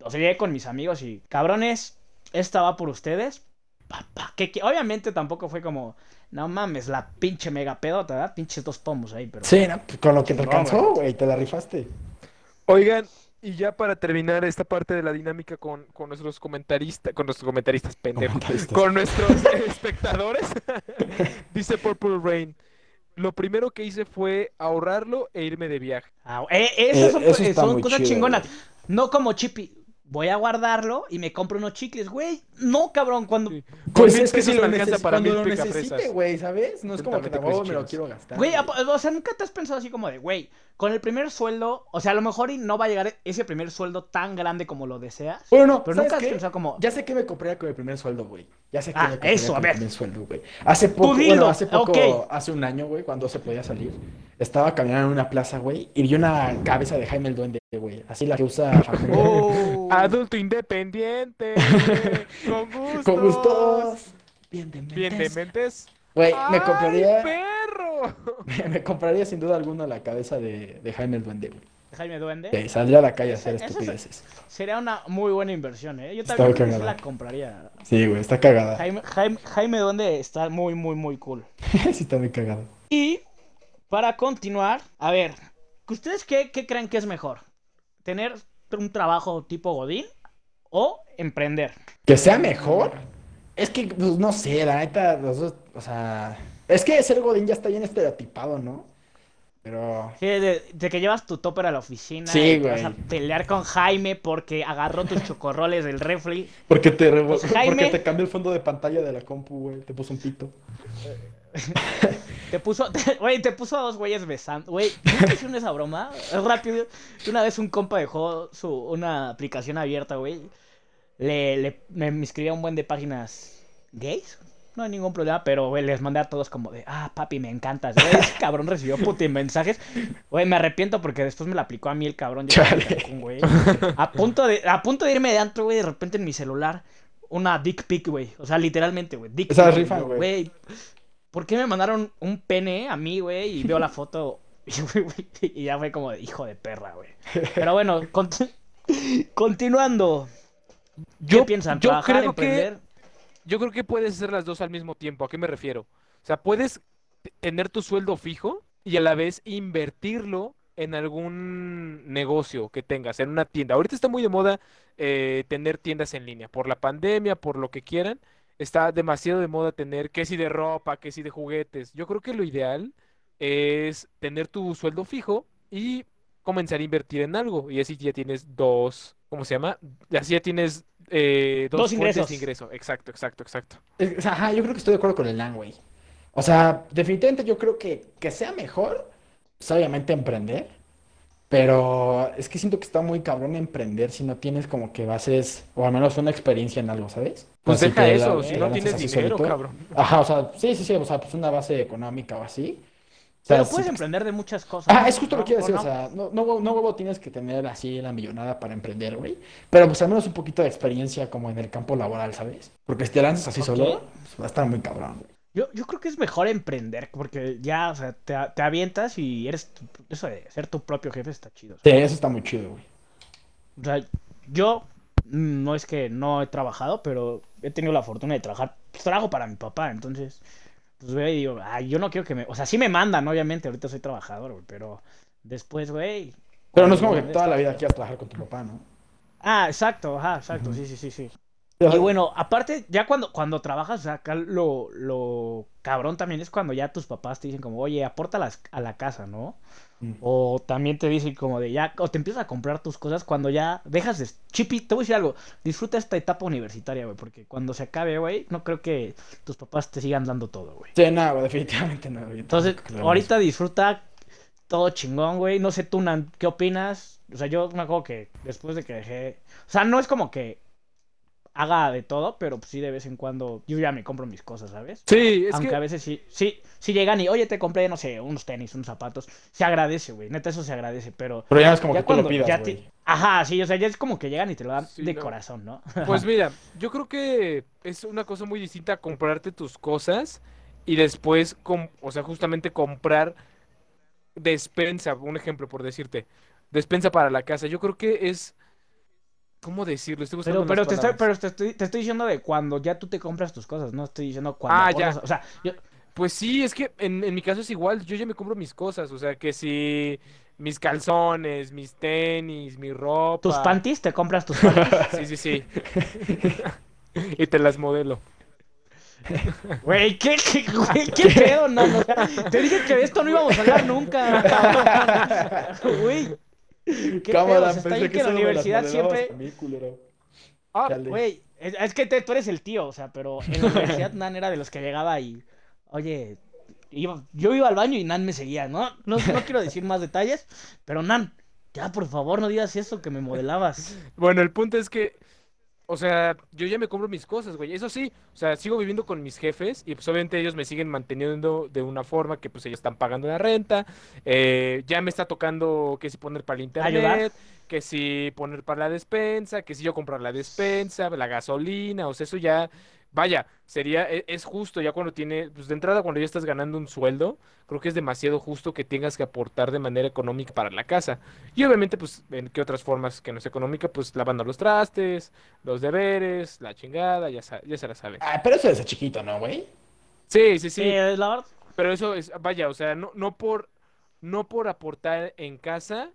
O sea, llegué con mis amigos y, cabrones, esta va por ustedes. Papá, que, que obviamente tampoco fue como, no mames, la pinche mega pedota, ¿verdad? Pinches dos pomos ahí, pero... Sí, no, pues, con lo que te alcanzó, güey, te la rifaste. Oigan, y ya para terminar esta parte de la dinámica con, con nuestros comentaristas, con nuestros comentaristas pendejos, Comentaristas. con nuestros espectadores, dice Purple Rain. Lo primero que hice fue ahorrarlo e irme de viaje. Ah, eh, esas Eh, son, eh, cosas chido, chingonas. güey. No como Chippy. Voy a guardarlo y me compro unos chicles, güey. No, cabrón, cuando... Sí. Pues es que si lo necesite, para cuando lo necesite, güey, ¿sabes? No es como que huevo mis me lo quiero gastar. Güey, a- o sea, nunca te has pensado así como de, güey, con el primer sueldo, o sea, a lo mejor y no va a llegar ese primer sueldo tan grande como lo deseas. Bueno, no, Pero ¿sabes nunca has qué? pensado como... Ya sé que me compraría con el primer sueldo, güey. Ya sé que Ah, me compraría eso, a con ver. el primer sueldo, güey. Hace poco, bueno, hace poco, hace un año, güey, cuando se podía salir, estaba caminando en una plaza, güey, y vi una cabeza de Jaime el Duende, güey. Así la que usa. Oh. Adulto independiente, con gustos. Con gustos. Bien de Bien de mentes. mentes. Güey, me ¡Ay, compraría, perro! me compraría sin duda alguna la cabeza de, de Jaime el Duende, güey. Jaime Duende. Que saldría a la calle a hacer estupideces. Sería una muy buena inversión, ¿eh? Yo también creo que sí cagada. la compraría. Sí, güey, está cagada. Jaime, Jaime, Jaime Duende está muy, muy, muy cool. sí, está muy cagado. Para continuar, a ver, ¿ustedes qué, qué creen que es mejor? ¿Tener un trabajo tipo Godín o emprender? Que sea mejor. Es que, pues, no sé, la neta, los dos, o sea, es que ser Godín ya está bien estereotipado, ¿no? Pero, Sí, de, de que llevas tu topper a la oficina Sí, y te vas güey. a pelear con Jaime porque agarró tus chocorroles del refri. porque te, Pues, Jaime- porque te cambió el fondo de pantalla de la compu, güey, te puso un pito. Te puso, güey, te puso a dos güeyes besando. Güey, ¿nunca hicieron esa broma? Es rápido. Una vez un compa dejó su, una aplicación abierta, güey. Le, le, me, me escribía un buen de páginas gays. No hay ningún problema, pero, güey, les mandé a todos como de, ah, papi, me encantas. Güey, ese cabrón recibió puti mensajes. Güey, me arrepiento porque después me la aplicó a mí el cabrón. Yo. Cancún, güey. A punto de, a punto de irme de antro, güey, de repente en mi celular, una dick pic, güey. O sea, literalmente, güey. Dick Esa pic, rifa, güey. ¿Por qué me mandaron un pene a mí, güey? Y veo la foto y, ya fue como de hijo de perra, güey. Pero bueno, conti- continuando. ¿Qué Yo, piensan? yo ¿Trabajar, creo que emprender? yo creo que puedes hacer las dos al mismo tiempo. ¿A qué me refiero? O sea, puedes tener tu sueldo fijo y a la vez invertirlo en algún negocio que tengas, en una tienda. Ahorita está muy de moda eh, tener tiendas en línea, por la pandemia, por lo que quieran. Está demasiado de moda tener que si de ropa, que si de juguetes. Yo creo que lo ideal es tener tu sueldo fijo y comenzar a invertir en algo. Y así ya tienes dos, ¿cómo se llama? Así ya tienes eh, dos Dos fuentes ingresos. de ingreso. Exacto, exacto, exacto. Sea, ajá, yo creo que estoy de acuerdo con el LAN, güey. O sea, definitivamente yo creo que que sea mejor, pues obviamente emprender. Pero es que siento que está muy cabrón emprender si no tienes como que bases, o al menos una experiencia en algo, ¿sabes? Pues Así deja eso, la- si no tienes dinero, solito. cabrón. Ajá, o sea, sí, sí, sí, o sea, pues una base económica o así. O sea, Pero puedes emprender de muchas cosas. Ah, es justo lo que quiero ¿O decir, no? o sea, no, no, no huevo tienes que tener así la millonada para emprender, güey. Pero pues al menos un poquito de experiencia como en el campo laboral, ¿sabes? Porque si te lanzas así solo, pues va a estar muy cabrón, güey. Yo, yo creo que es mejor emprender, porque ya, o sea, te, te avientas y eres tu- eso de ser tu propio jefe está chido. Sí, eso está muy chido, güey. O sea, yo mm, no es que no he trabajado, pero he tenido la fortuna de trabajar. Pues, trabajo para mi papá, entonces, pues, güey, digo, ay, yo no quiero que me. O sea, sí me mandan, obviamente, ahorita soy trabajador, güey, pero después, güey. Pero no es como que toda la vida quieras trabajar con tu papá, ¿no? Ah, exacto, ajá, exacto, sí, sí, sí, sí. Y bueno, aparte, ya cuando, cuando trabajas, acá lo, lo cabrón también es cuando ya tus papás te dicen como, oye, aporta las- a la casa, ¿no? mm. O también te dicen como de ya, o te empiezas a comprar tus cosas cuando ya dejas de... Chipi, te voy a decir algo, disfruta esta etapa universitaria, güey, porque cuando se acabe, güey, no creo que tus papás te sigan dando todo, güey. Sí, no, güey, definitivamente no, güey. Entonces, ahorita disfruta todo chingón, güey. No sé tú, Nan, ¿qué opinas? O sea, yo me acuerdo que después de que dejé. O sea, no es como que haga de todo, pero pues sí de vez en cuando yo ya me compro mis cosas, ¿sabes? Sí, es Aunque que a veces sí, sí, sí llegan y, oye, te compré, no sé, unos tenis, unos zapatos. Se agradece, güey. Neta, eso se agradece, pero. Pero ya no es como ya que tú lo cuando pidas, ya güey. te- Ajá, sí, o sea, ya es como que llegan y te lo dan Sí, de no. corazón, ¿no? Pues mira, yo creo que es una cosa muy distinta a comprarte tus cosas y después, com- o sea, justamente comprar despensa, un ejemplo por decirte, despensa para la casa. Yo creo que es, ¿cómo decirlo? Estoy buscando Pero, pero, te estoy, pero te, estoy, te estoy diciendo de cuando ya tú te compras tus cosas, no estoy diciendo cuando Ah, ya. o sea, yo- Pues sí, es que en, en mi caso es igual, yo ya me compro mis cosas, o sea, que si mis calzones, mis tenis, mi ropa. tus panties, te compras tus panties. Sí, sí, sí. Y te las modelo. Güey, ¿qué, qué, güey, qué pedo, no, no, Te dije que de esto no íbamos a hablar nunca. Güey. ¿Qué sea, está bien que en la universidad siempre. Ah. Güey, es, es que te- tú eres el tío, o sea, pero en la universidad Nan era de los que llegaba y. Oye, iba- yo iba al baño y Nan me seguía, ¿no? No, no quiero decir más detalles, pero Nan, ya por favor no digas eso que me modelabas. Bueno, el punto es que, o sea, yo ya me compro mis cosas, güey. Eso sí, o sea, sigo viviendo con mis jefes y pues obviamente ellos me siguen manteniendo de una forma que pues ellos están pagando la renta. eh, ya me está tocando que si poner para el ¿Ayudar? internet, que si poner para la despensa, que si yo comprar la despensa, la gasolina, o sea, eso ya, vaya, sería, e- es justo ya cuando tiene, pues de entrada cuando ya estás ganando un sueldo, creo que es demasiado justo que tengas que aportar de manera económica para la casa. Y obviamente, pues, en qué otras formas que no es económica, pues lavando los trastes, los deberes, la chingada, ya, sa- ya se la sabe. Ah, pero eso desde chiquito, ¿no, güey? Sí, sí, sí, Eh, la verdad, pero eso es, vaya, o sea, no, no por, no por aportar en casa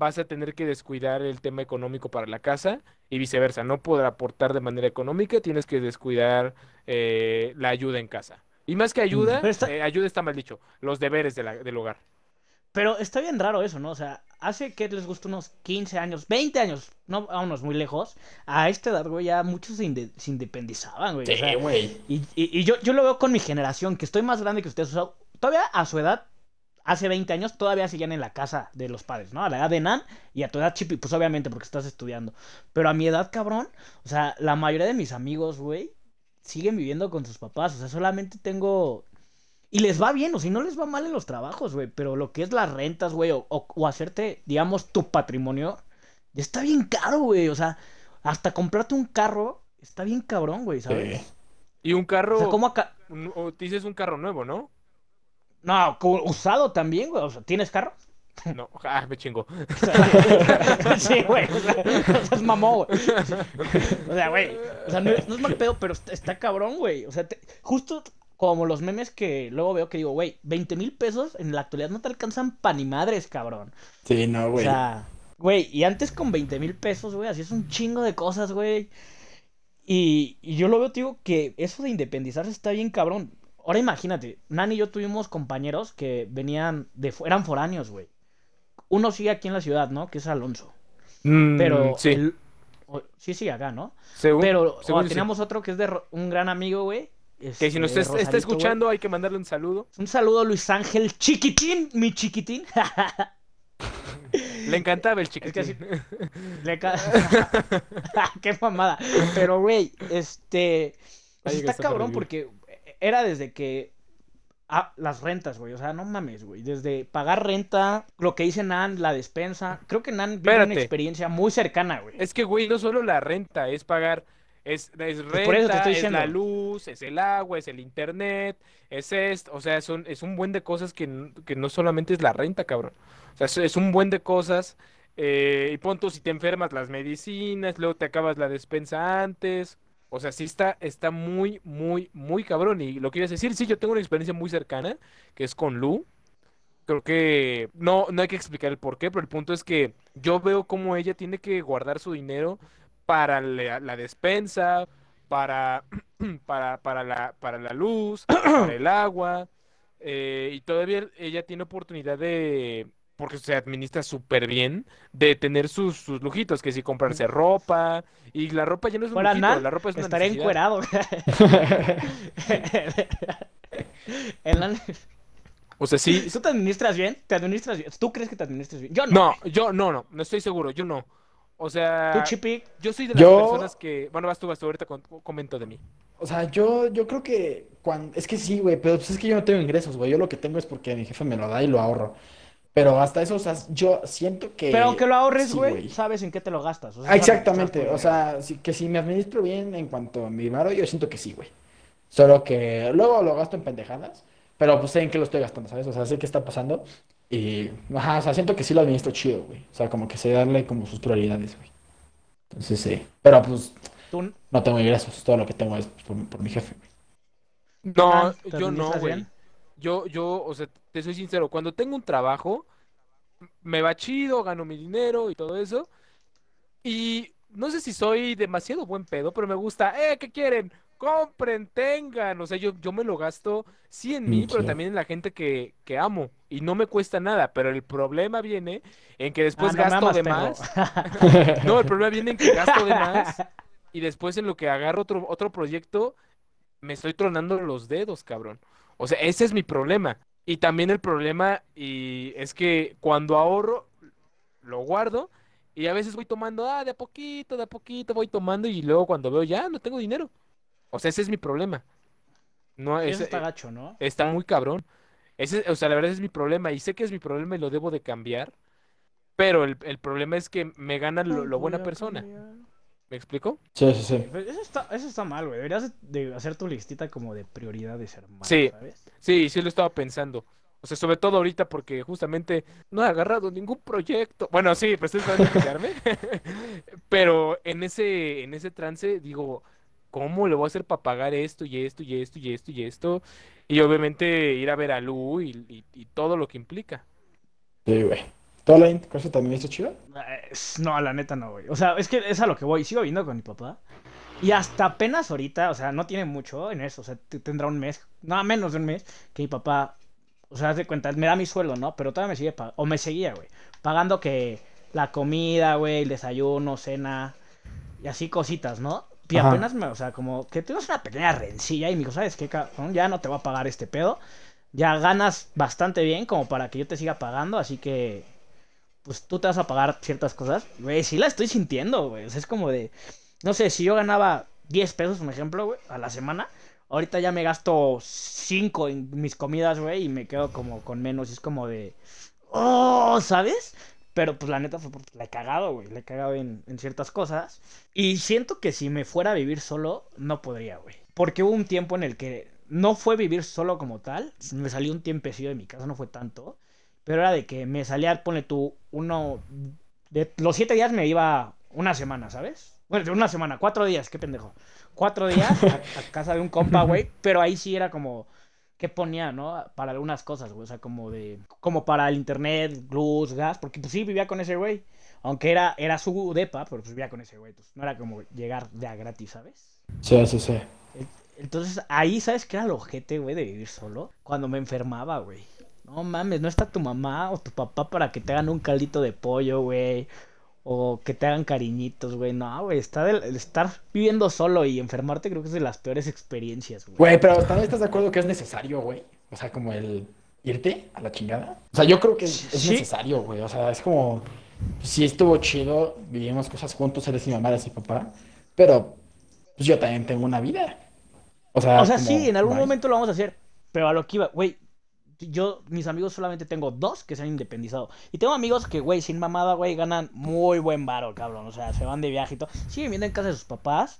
vas a tener que descuidar el tema económico para la casa y viceversa, no por aportar de manera económica tienes que descuidar eh, la ayuda en casa. Y más que ayuda, está- eh, ayuda está mal dicho, los deberes de la- del hogar. Pero está bien raro eso, ¿no? O sea, hace que les gusta unos 15 años, 20 años, no vámonos muy lejos. A esta edad, güey, ya muchos se, inde- se independizaban, güey. o Sí, sea, güey. y y- y yo, yo lo veo con mi generación, que estoy más grande que ustedes. O sea, todavía a su edad, hace 20 años, todavía siguen en la casa de los padres, ¿no? A la edad de Nan y a tu edad, Chipi, pues obviamente porque estás estudiando. Pero a mi edad, cabrón, o sea, la mayoría de mis amigos, güey, siguen viviendo con sus papás. O sea, solamente tengo y les va bien, o si no les va mal en los trabajos, güey. Pero lo que es las rentas, güey, o, o- o hacerte, digamos, tu patrimonio, ya está bien caro, güey. O sea, hasta comprarte un carro está bien cabrón, güey, ¿sabes? Sí. Y un carro, O sea, ¿cómo acá? dices un carro nuevo, ¿no? No, usado también, güey. O sea, ¿tienes carro? No, ah, me chingo. sí, güey. O sea, no seas mamón, güey. O sea, güey. O sea, no, es- no es mal pedo, pero está, está cabrón, güey. O sea, te- justo como los memes que luego veo que digo, güey, 20 mil pesos en la actualidad no te alcanzan pa' ni madres, cabrón. Sí, no, O güey. sea, güey, y antes con 20 mil pesos, güey, hacías un chingo de cosas, güey. Y, y yo lo veo, te digo, que eso de independizarse está bien cabrón. Ahora imagínate, Nani y yo tuvimos compañeros que venían de... eran foráneos, güey. Uno sigue aquí en la ciudad, ¿no? Que es Alonso. Mm, Pero... sí, el- sí sigue acá, ¿no? según- Pero sí. teníamos otro que es de un gran amigo, güey. Que si nos este, está, está escuchando, hay que mandarle un saludo. Un saludo a Luis Ángel Chiquitín, mi chiquitín. Le encantaba el Es que chiquitín. así- Le ca- Qué mamada. Pero, güey, este. pues está cabrón porque era desde que. Ah, las rentas, güey. O sea, no mames, güey. Desde pagar renta, lo que dice Nan, la despensa. Creo que Nan vive una experiencia muy cercana, güey. Es que, güey, no solo la renta, es pagar, es, es Pues por eso te renta, estoy es la luz, es el agua, es el internet, es esto, o sea, son, es un buen de cosas que, que no solamente es la renta, cabrón. O sea, es, es un buen de cosas, eh, y pon tú, si te enfermas, las medicinas, luego te acabas la despensa antes, o sea, sí está, está muy, muy, muy cabrón, y lo a decir, sí, yo tengo una experiencia muy cercana, que es con Lu, Creo que no, no hay que explicar el por qué, pero el punto es que yo veo cómo ella tiene que guardar su dinero para la, la despensa, para, para, para la, para la luz, para el agua, eh, y todavía ella tiene oportunidad de, porque se administra súper bien, de tener sus, sus lujitos, que si comprarse ropa, y la ropa ya no es un lujito, Nan, la ropa es una Estaré necesidad. encuerado. O sea, sí. ¿Tú te administras bien? ¿Te administras bien? ¿Tú crees que te administras bien? Yo no. No, yo no, no, no estoy seguro, yo no. O sea, ¿Tú, Chipi? yo soy de las Yo- personas que. Bueno, vas tú, vas tú, ahorita con- comento de mí. O sea, yo, yo creo que cuando... Es que sí, güey, pero pues es que yo no tengo ingresos, güey. Yo lo que tengo es porque mi jefe me lo da y lo ahorro. Pero hasta eso, o sea, yo siento que... Pero aunque lo ahorres, sí, güey, sabes en qué te lo gastas. o sea, Ah, sabes que exactamente, o sea, que si me administro bien en cuanto a mi varo, yo siento que sí, güey. Solo que luego lo gasto en pendejadas, pero pues sé en qué lo estoy gastando, ¿sabes? O sea, sé qué está pasando y, ajá, o sea, siento que sí lo administro chido, güey. O sea, como que sé darle como sus prioridades, güey. Entonces, sí. Pero pues Tú, no tengo ingresos, todo lo que tengo es por, por mi jefe, güey. No, Ah, ¿te yo no, güey. Yo, yo, o sea, te soy sincero, cuando tengo un trabajo, me va chido, gano mi dinero y todo eso. Y no sé si soy demasiado buen pedo, pero me gusta, eh, ¿qué quieren? Compren, tengan. O sea, yo, yo me lo gasto, sí en mí, pero también en la gente que, que amo. Y no me cuesta nada, pero el problema viene en que después Ah, no gasto amas, de más. No, el problema viene en que gasto de más y después en lo que agarro otro, otro proyecto, me estoy tronando los dedos, cabrón. O sea, ese es mi problema. Y también el problema y es que cuando ahorro, lo guardo y a veces voy tomando, ah, de a poquito, de a poquito voy tomando y luego cuando veo ya no tengo dinero. O sea, ese es mi problema. No, Eso ese- está gacho, ¿no? está muy cabrón. Ese, o sea, la verdad es mi problema y sé que es mi problema y lo debo de cambiar. Pero el, el problema es que me gana lo, lo buena persona. ¿Me explico? Sí, sí, sí. Eso está, eso está mal, güey. Deberías de hacer tu listita como de prioridades, hermano. Sí. ¿sabes? Sí, sí lo estaba pensando. O sea, sobre todo ahorita porque justamente no he agarrado ningún proyecto. Bueno, sí, pues estoy tratando de explicarme. Pero en ese, en ese trance digo, ¿cómo le voy a hacer para pagar esto y esto y esto y esto y esto? Y obviamente ir a ver a Lu y, y- y todo lo que implica. Sí, güey. ¿Tú, Alain, crees que también está chido? Eh, No, la neta no, güey. O sea, es que es a lo que voy. Sigo viendo con mi papá. Y hasta apenas ahorita, o sea, no tiene mucho en eso. O sea, tendrá un mes, nada menos de un mes, que mi papá, o sea, haz de cuenta, me da mi sueldo, ¿no? Pero todavía me sigue pagando, o me seguía, güey. Pagando que la comida, güey, el desayuno, cena, y así cositas, ¿no? Y Ajá. apenas me, o sea, como que tuvimos una pequeña rencilla y me dijo, ¿sabes qué, cabrón? Ya no te voy a pagar este pedo. Ya ganas bastante bien como para que yo te siga pagando, así que pues tú te vas a pagar ciertas cosas. Güey, sí la estoy sintiendo, güey. Es como de, no sé, si yo ganaba 10 pesos, un ejemplo, güey, a la semana, ahorita ya me gasto 5 en mis comidas, güey, y me quedo como con menos. Es como de, oh, ¿sabes? Pero pues la neta fue porque la he cagado, güey. La he cagado en, en ciertas cosas. Y siento que si me fuera a vivir solo, no podría, güey. Porque hubo un tiempo en el que no fue vivir solo como tal. Me salió un tiempecillo de mi casa, no fue tanto. Pero era de que me salía, ponle tú, uno. De los siete días me iba una semana, ¿sabes? Bueno, de una semana, cuatro días, qué pendejo. Cuatro días a, a casa de un compa, güey. Pero ahí sí era como. ¿Qué ponía, no? Para algunas cosas, güey. O sea, como de. Como para el internet, luz, gas. Porque pues sí vivía con ese güey. Aunque era, era su depa, pero pues vivía con ese güey. Entonces no era como llegar de a gratis, ¿sabes? Sí, sí, sí. Entonces ahí, ¿sabes qué era el ojete, güey, de vivir solo? Cuando me enfermaba, güey. No mames, no está tu mamá o tu papá para que te hagan un caldito de pollo, güey. O que te hagan cariñitos, güey. No, güey, está estar viviendo solo y enfermarte creo que es de las peores experiencias, güey. Güey, pero también estás de acuerdo que es necesario, güey. O sea, como el irte a la chingada. O sea, yo creo que es, es Sí. necesario, güey. O sea, es como. Sí estuvo chido, vivimos cosas juntos, eres mi mamá, eres mi papá. Pero, pues yo también tengo una vida. O sea, O sea, como, sí, en algún bye. momento lo vamos a hacer. Pero a lo que iba, güey. Yo, mis amigos solamente tengo dos que se han independizado. Y tengo amigos que, güey, sin mamada, güey, ganan muy buen varo, cabrón. O sea, se van de viaje y todo. Siguen viviendo en casa de sus papás.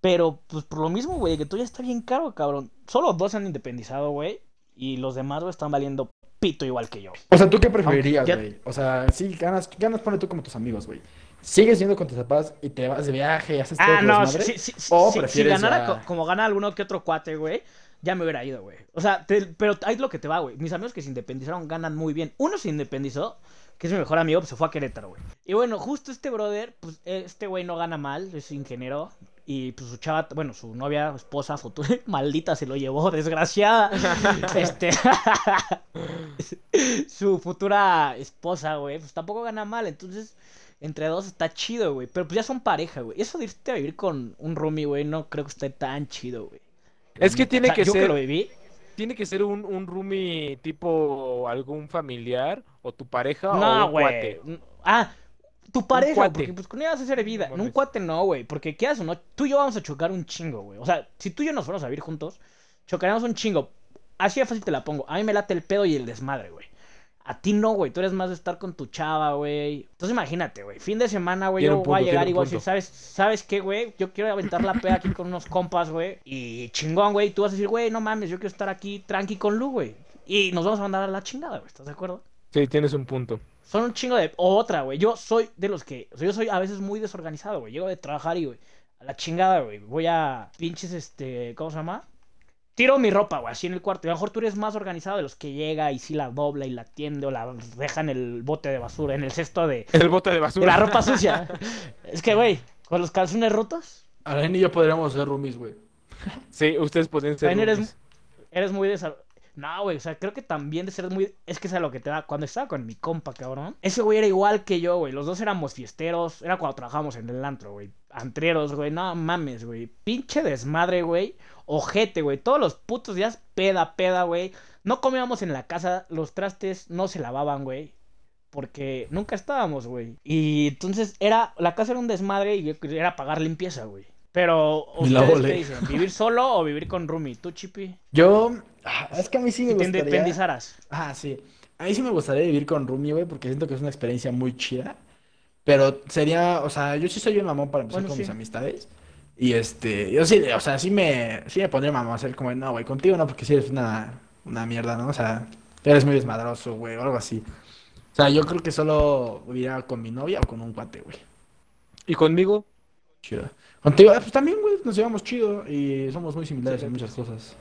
Pero, pues, por lo mismo, güey, que todo ya está bien caro, cabrón. Solo dos se han independizado, güey. Y los demás, güey, están valiendo pito igual que yo. O sea, ¿tú qué preferirías, ya- güey? O sea, sí, ganas, ganas, ponle tú como tus amigos, güey. ¿Sigues yendo con tus papás y te vas de viaje y haces todo Ah, tu no, si, si, si- ¿O si- si prefieres ganara ya- como gana alguno que otro cuate, güey, ya me hubiera ido, güey. O sea, te- pero ahí es lo que te va, güey. Mis amigos que se independizaron ganan muy bien. Uno se independizó, que es mi mejor amigo, pues se fue a Querétaro, güey. Y bueno, justo este brother, pues este güey no gana mal, es ingeniero. Y pues su chava, bueno, su novia, esposa, futura, maldita se lo llevó, desgraciada. este. su futura esposa, güey, pues tampoco gana mal. Entonces, entre dos está chido, güey. Pero pues ya son pareja, güey. Eso de irte a vivir con un roomie, güey, no creo que esté tan chido, güey. Es que tiene O sea, que yo ser- que lo viví, tiene que ser un, un roomie tipo algún familiar o tu pareja o No, un güey. cuate. Ah, tu pareja, cuate. porque pues con ella vas a hacer vida. No un cuate no, güey. Porque quieras o no, tú y yo vamos a chocar un chingo, güey. O sea, si tú y yo nos fuéramos a vivir juntos, chocaríamos un chingo. Así de fácil te la pongo. A mí me late el pedo y el desmadre, güey. A ti no, güey. Tú eres más de estar con tu chava, güey. Entonces imagínate, güey. Fin de semana, güey. Yo voy a llegar tiene y un voy a decir, punto. ¿sabes, ¿sabes qué, güey? Yo quiero aventar la peda aquí con unos compas, güey. Y chingón, güey. Tú vas a decir, güey, no mames, yo quiero estar aquí tranqui con Lu, güey. Y nos vamos a mandar a la chingada, güey. ¿Estás de acuerdo? Sí, tienes un punto. Son un chingo de. O otra, güey. Yo soy de los que. O sea, yo soy a veces muy desorganizado, güey. Llego de trabajar y, güey. A la chingada, güey. Voy a. Pinches, este. ¿Cómo se llama? Tiro mi ropa, güey, así en el cuarto. Y a lo mejor tú eres más organizado de los que llega y sí la dobla y la tiende o la deja en el bote de basura, en el cesto de, El bote de de basura. la ropa sucia. es que, güey, con los calzones rotos, Alain y yo podríamos ser roomies, güey. Sí, ustedes pueden ser. también eres, eres muy desar... No, güey, o sea, creo que también de ser muy... Es que es a lo que te da... Cuando estaba con mi compa, cabrón. Ese güey era igual que yo, güey. Los dos éramos fiesteros. Era cuando trabajábamos en el antro, güey. Antreros, güey. No mames, güey. Pinche desmadre, güey. Ojete, güey. Todos los putos días peda, peda, güey. No comíamos en la casa. Los trastes no se lavaban, güey. Porque nunca estábamos, güey. Y entonces era... La casa era un desmadre y era pagar limpieza, güey. Pero, ¿ustedes qué dicen? ¿Vivir solo o vivir con Rumi? ¿Tú, Chipi? Yo, ah, es que a mí sí me te gustaría. independizaras. Ah, sí. A mí sí me gustaría vivir con roomie, güey, porque siento que es una experiencia muy chida. Pero sería, o sea, yo sí soy un mamón para empezar Bueno, con sí. mis amistades. Y este, yo sí, o sea, sí me, sí me pondría mamón a hacer como, no, güey, contigo no, porque sí eres una, una mierda, ¿no? O sea, eres muy desmadroso, güey, o algo así. O sea, yo creo que solo viviría con mi novia o con un cuate, güey. ¿Y conmigo? Chido. Contigo, ah, pues también, güey, nos llevamos chido y somos muy similares en muchas cosas.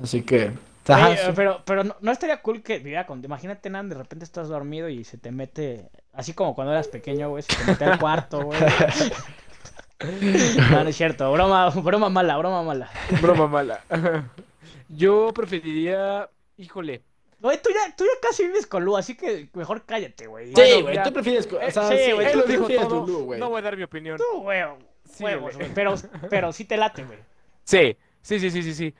Así que, ajá, Oye, sí. Pero, pero no, no estaría cool que viviera con. Imagínate, Nan, de repente estás dormido y se te mete. Así como cuando eras pequeño, güey, se te mete al cuarto, güey. No, no es cierto. Broma, broma mala, broma mala. Broma mala. Yo preferiría. Híjole. Güey, tú ya, tú ya casi vives con Lu, así que mejor cállate, güey. Sí, güey, tú prefieres, o sea, sí, sí, güey, tú Él lo dijo todo. Lu, güey. No voy a dar mi opinión. Tú, güey. Síguele. huevos, güey, Pero, pero sí te late, güey. Sí, sí, sí, sí, sí, sí.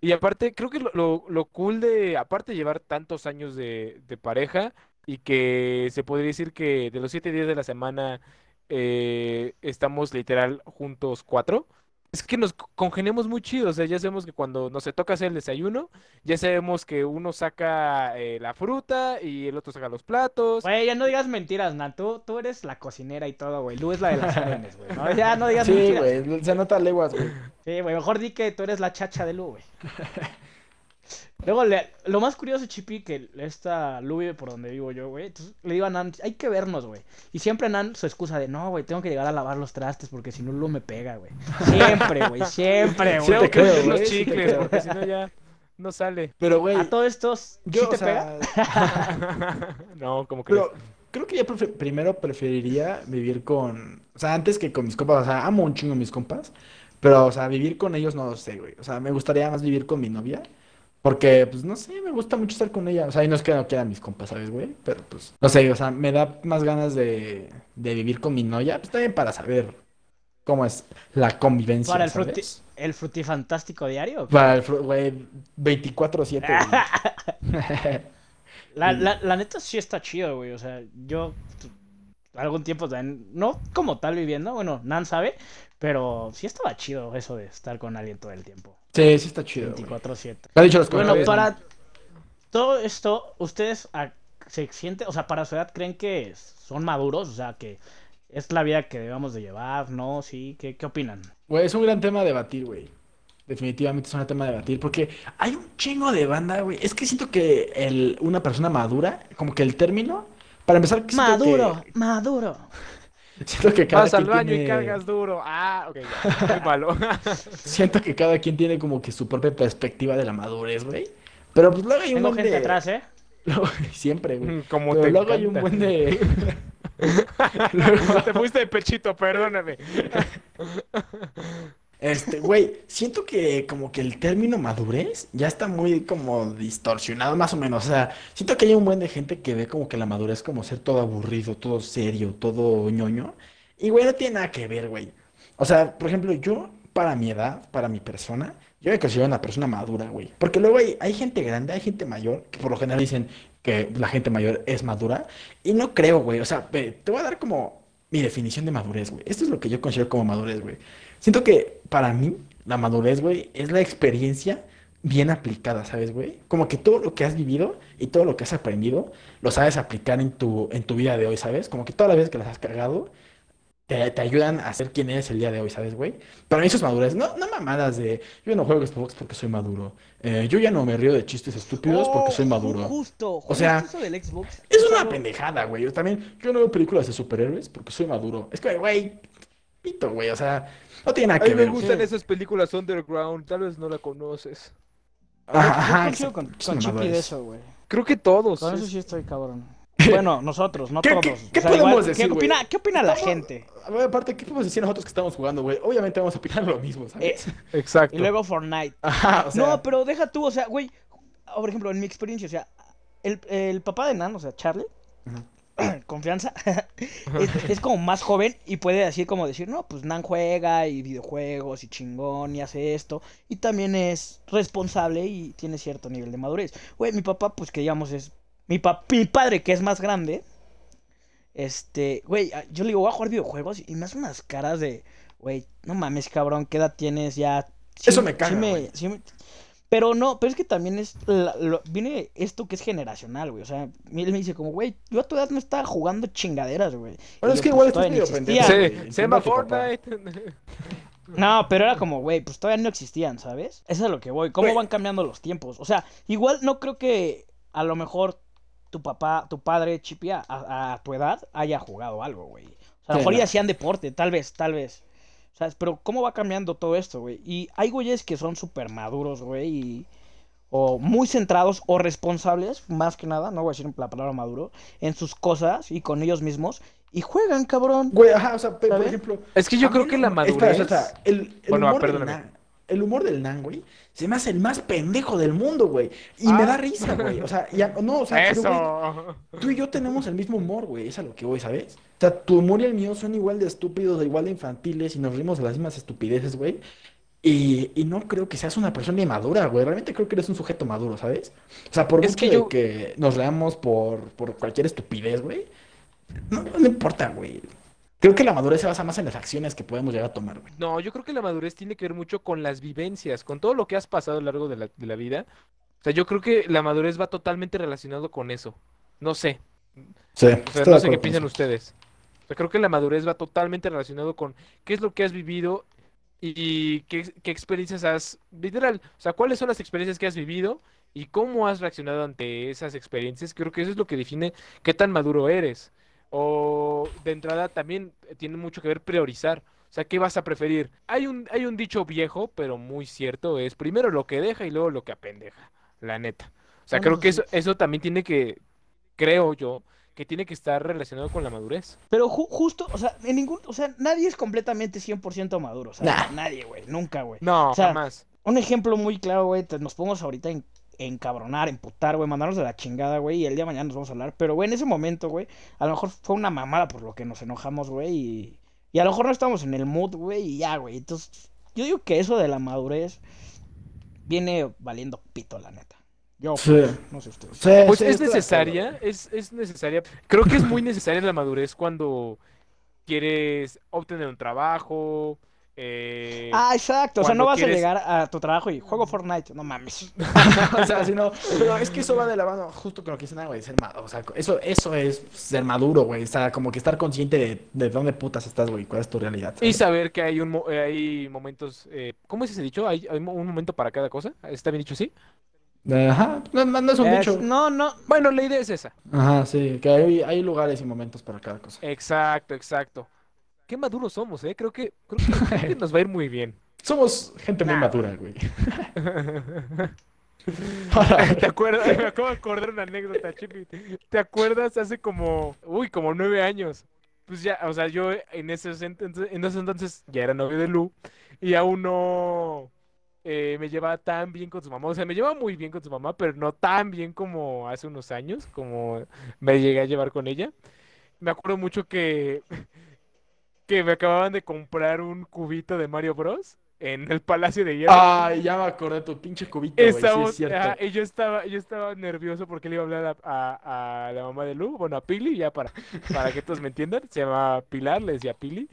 Y aparte, creo que lo, lo, lo cool de, aparte de llevar tantos años de, de pareja y que se podría decir que de los siete días de la semana eh, estamos literal juntos cuatro, es que nos co- congeniamos muy chido. O sea, ya sabemos que cuando nos se toca hacer el desayuno, ya sabemos que uno saca eh, la fruta y el otro saca los platos. Güey, ya no digas mentiras, Nan. Tú, tú eres la cocinera y todo, güey. Lu es la de las órdenes, güey. ¿no? Ya no digas Sí, mentiras. güey, se nota leguas, güey. Sí, güey, mejor di que tú eres la chacha de Lu, güey. Luego, le- lo más curioso, Chipi, que esta Lu vive por donde vivo yo, güey. Entonces le digo a Nan, hay que vernos, güey. Y siempre Nan su excusa de, no, güey, tengo que llegar a lavar los trastes porque si no Lu me pega, güey. Siempre, güey, siempre, güey. Tengo te que los sí chicles porque si no ya no sale. Pero, güey, A todos estos, yo, ¿sí o te sea, pega? No, como crees. pero creo que yo primero preferiría vivir con, o sea, antes que con mis compas, o sea, amo un chingo a mis compas, pero, o sea, vivir con ellos no lo sé, güey. O sea, me gustaría más vivir con mi novia, porque, pues, no sé, me gusta mucho estar con ella. O sea, y no es que no quieran mis compas, ¿sabes, güey? Pero, pues, no sé, o sea, me da más ganas de, de vivir con mi novia, pues, también para saber cómo es la convivencia, Para el, fruti el frutifantástico diario. Para el, güey, 24/7, güey. La, la, la neta sí está chido, güey. O sea, yo algún tiempo también, no como tal viviendo, bueno, Nan sabe, pero sí estaba chido eso de estar con alguien todo el tiempo. Sí, sí está chido, güey. 24-7. ¿Qué han dicho los Bueno, para todo esto, ¿ustedes se sienten, o sea, para su edad creen que son maduros? O sea, que es la vida que debemos de llevar, ¿no? Sí, ¿qué, qué opinan? Güey, es un gran tema a debatir, güey. Definitivamente es un tema a debatir porque hay un chingo de banda, güey. Es que siento que el, una persona madura, como que el término, para empezar, Maduro, que, maduro. siento que cada Vas al quien baño y tiene- cargas duro. Ah, ok, ya. Muy malo. siento que cada quien tiene como que su propia perspectiva de la madurez, güey. Pero pues luego hay un Tengo buen gente de... atrás, ¿eh? luego- siempre, güey. Como Pero te luego hay un encanta. buen de... Te fuiste de pechito, perdóname. Este, güey, siento que como que el término madurez ya está muy como distorsionado más o menos. O sea, siento que hay un buen de gente que ve como que la madurez como ser todo aburrido, todo serio, todo ñoño. Y güey, no tiene nada que ver, güey. O sea, por ejemplo, yo, para mi edad, para mi persona, Yo me considero una persona madura, güey. Porque luego hay, hay gente grande, hay gente mayor, que por lo general dicen que la gente mayor es madura. Y no creo, güey. O sea, te voy a dar como mi definición de madurez, güey. Esto es lo que yo considero como madurez, güey. Siento que para mí la madurez, güey, es la experiencia bien aplicada, ¿sabes, güey? Como que todo lo que has vivido y todo lo que has aprendido lo sabes aplicar en tu, en tu vida de hoy, ¿sabes? Como que todas las veces que las has cargado te, te ayudan a ser quien eres el día de hoy, ¿sabes, güey? Para mí eso es madurez. No, no mamadas de yo no juego Xbox porque soy maduro. Eh, yo ya no me río de chistes estúpidos porque soy Oh, maduro. Justo, O sea, justo eso del Xbox. Es una pendejada, güey. Yo también, yo no veo películas de superhéroes porque soy maduro. Es que, güey, pito, güey. O sea, no tiene nada A que mí me ver. gustan esas películas underground, tal vez no la conoces. Ajá, Yo ajá, con, con Chippy de eso, güey. Creo que todos. Con eso es- sí estoy cabrón. Bueno, nosotros, no ¿Qué- todos. qué- O qué sea, podemos igual, decir, ¿qué opina, ¿Qué opina la gente? A ver, aparte, ¿qué podemos decir nosotros que estamos jugando, güey? Obviamente vamos a opinar lo mismo, ¿sabes? Exacto. Y luego Fortnite. Ajá, o sea. no, pero deja tú, o sea, güey. Por ejemplo, en mi experiencia, o sea, el, el papá de Nan, o sea, Charlie, confianza, es, es como más joven y puede así como decir, no, pues Nan juega y videojuegos y chingón y hace esto. Y también es responsable y tiene cierto nivel de madurez. Güey, mi papá, pues que digamos es... Mi, pa- mi padre, que es más grande, este, güey, a- yo le digo, voy a jugar videojuegos y me hace unas caras de, güey, no mames, cabrón, ¿qué edad tienes ya? Sí- Eso me caga, sí güey. sí me- Pero no, pero es que también es, la- lo- viene esto que es generacional, güey, o sea, él me dice como, güey, yo a tu edad no estaba jugando chingaderas, güey. Bueno, Y es yo, que pues, igual todavía ni medio pendejo. Se, llama. Fortnite. No, pero era como, güey, pues todavía no existían, ¿sabes? Eso es a lo que voy. ¿Cómo van cambiando los tiempos? O sea, igual no creo que a lo mejor tu papá, tu padre, Chipi, a, a- a tu edad haya jugado algo, güey. O sea, a lo Sí, mejor no. ya hacían deporte, tal vez, tal vez. ¿Sabes? Pero ¿cómo va cambiando todo esto, güey? Y hay güeyes que son súper maduros, güey, y... O muy centrados o responsables, más que nada, no voy a decir la palabra maduro, en sus cosas y con ellos mismos. Y juegan, cabrón. Güey, ajá, o sea, por ejemplo. Es que yo creo que la madurez. Espera, espera, espera. El, el Bueno, humor del perdóname. Nan, el humor del Nan, güey, se me hace el más pendejo del mundo, güey. Y Ah. me da risa, güey. O sea, ya, no, o sea, pero, güey, Eso. Tú y yo tenemos el mismo humor, güey, es a lo que voy, ¿sabes? O sea, tu humor y el mío son igual de estúpidos, igual de infantiles y nos rimos de las mismas estupideces, güey. Y, y no creo que seas una persona inmadura, güey. Realmente creo que eres un sujeto maduro, ¿sabes? O sea, por Es mucho que de nos leamos por, por cualquier estupidez, güey. No, no importa, güey. Creo que la madurez se basa más en las acciones que podemos llegar a tomar, güey. No, yo creo que la madurez tiene que ver mucho con las vivencias, con todo lo que has pasado a lo largo de la, de la vida. O sea, yo creo que la madurez va totalmente relacionado con eso. No sé, Sí, o sea, de no sé qué piensan ustedes. O sea, creo que la madurez va totalmente relacionado con qué es lo que has vivido y qué, qué experiencias has, literal, o sea, cuáles son las experiencias que has vivido y cómo has reaccionado ante esas experiencias. Creo que eso es lo que define qué tan maduro eres. O de entrada también tiene mucho que ver priorizar. O sea, ¿qué vas a preferir? Hay un, hay un dicho viejo, pero muy cierto, es primero lo que deja y luego lo que apendeja, la neta. O sea, creo que eso, eso también tiene que, creo yo, que tiene que estar relacionado con la madurez. Pero ju- justo, o sea, en ningún, o sea, nadie es completamente 100% maduro, ¿sabes? Nah. Nadie, güey, nunca, güey. No, O sea, jamás. Un ejemplo muy claro, güey, nos podemos ahorita en, encabronar, emputar, güey, mandarnos de la chingada, güey, y el día de mañana nos vamos a hablar. Pero, güey, en ese momento, güey, a lo mejor fue una mamada por lo que nos enojamos, güey, y, y a lo mejor no estamos en el mood, güey, y ya, güey. Entonces, yo digo que eso de la madurez viene valiendo pito, la neta. Yo, Sí. no sé ustedes. Sí, Pues sí, es necesaria, es, es necesaria. Creo que es muy necesaria la madurez cuando quieres obtener un trabajo. eh, Ah, exacto, o sea, no vas quieres- a llegar a tu trabajo y juego Fortnite, no mames. o sea, si no, pero es que eso va de la mano justo con lo que dicen, güey, ser maduro. O sea, eso, eso es ser maduro, güey. O sea, como que estar consciente de, de dónde putas estás, güey, cuál es tu realidad. Y saber que hay un mo- eh, hay momentos, eh, ¿cómo es ese dicho? ¿Hay, hay un momento para cada cosa? ¿Está bien dicho así? Ajá, no, no, no es un Es- dicho. no, no, Bueno, la idea es esa. Ajá, sí, que hay, hay lugares y momentos para cada cosa. Exacto, exacto. Qué maduros somos, ¿eh? Creo que, creo que, creo que nos va a ir muy bien. Somos gente muy Nah. madura, güey. ¿Te acuerdas? Me acabo de acordar una anécdota, Chipi. ¿Te acuerdas hace como, uy, como nueve años? Pues ya, o sea, yo en ese entonces, en ese entonces ya era novio de Lu y aún no eh, me llevaba tan bien con su mamá. O sea, me llevaba muy bien con su mamá, pero no tan bien como hace unos años, como me llegué a llevar con ella. Me acuerdo mucho que, que me acababan de comprar un cubito de Mario Bros. en el Palacio de Hierro. Ay, ya me acordé de tu pinche cubito. Sí, Estábamos- es cierto. ajá, y yo estaba, yo estaba nervioso porque le iba a hablar a, a- a la mamá de Lu, bueno, a Pili, ya para, para que todos me entiendan. Se llama Pilar, le decía Pili.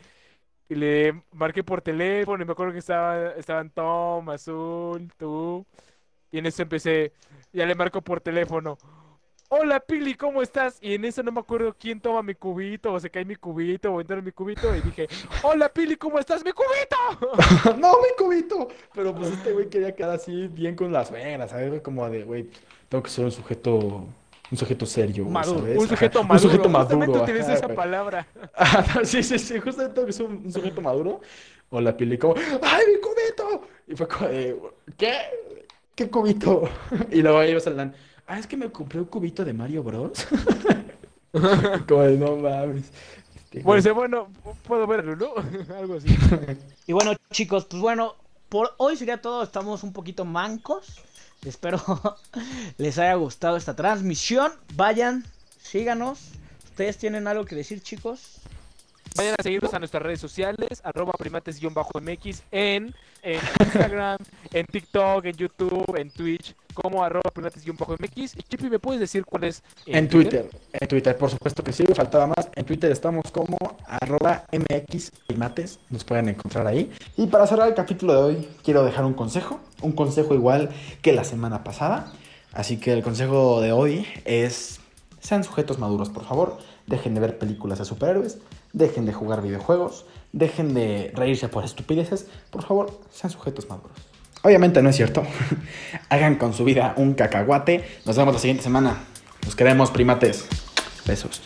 Y le marqué por teléfono y me acuerdo que estaba, estaban Tom, Azul, tú. Y en eso empecé, ya le marco por teléfono. Hola Pili, ¿cómo estás? Y en eso no me acuerdo quién toma mi cubito, o se cae mi cubito, o entra en mi cubito. Y dije, hola Pili, ¿cómo estás? ¡Mi cubito! no, mi cubito. Pero pues este güey quería quedar así bien con las venas, ¿sabes? Como de, güey, tengo que ser un sujeto, un sujeto serio, güey, Maduro, ¿sabes? Un Ajá, sujeto Un maduro. sujeto Justamente maduro. ajá, esa palabra. Sí, sí, sí, justamente ser un, un sujeto maduro. O la pili como, ¡ay, mi cubito! Y fue como de, ¿qué? ¿Qué cubito? Y luego ellos hablan, ah, es que me compré un cubito de Mario Bros. como de, no mames. Este, Bueno, güey. dice, bueno, puedo verlo, ¿no? Algo así. Y bueno, chicos, pues bueno, por hoy sería todo. Estamos un poquito mancos. Espero les haya gustado esta transmisión. Vayan, síganos. ¿Ustedes tienen algo que decir, chicos? Vayan a seguirnos a nuestras redes sociales, arroba primates-mx en, en Instagram, en TikTok, en YouTube, en Twitch, como arroba primates-mx. Y Chipi, ¿me puedes decir cuál es? En Twitter, en Twitter, por supuesto que sí, faltaba más. En Twitter estamos como arroba mxprimates, nos pueden encontrar ahí. Y para cerrar el capítulo de hoy, quiero dejar un consejo, un consejo igual que la semana pasada. Así que el consejo de hoy es, sean sujetos maduros, por favor. Dejen de ver películas de superhéroes, dejen de jugar videojuegos, dejen de reírse por estupideces. Por favor, sean sujetos maduros. Obviamente no es cierto. Hagan con su vida un cacahuate. Nos vemos la siguiente semana. Nos queremos, primates. Besos.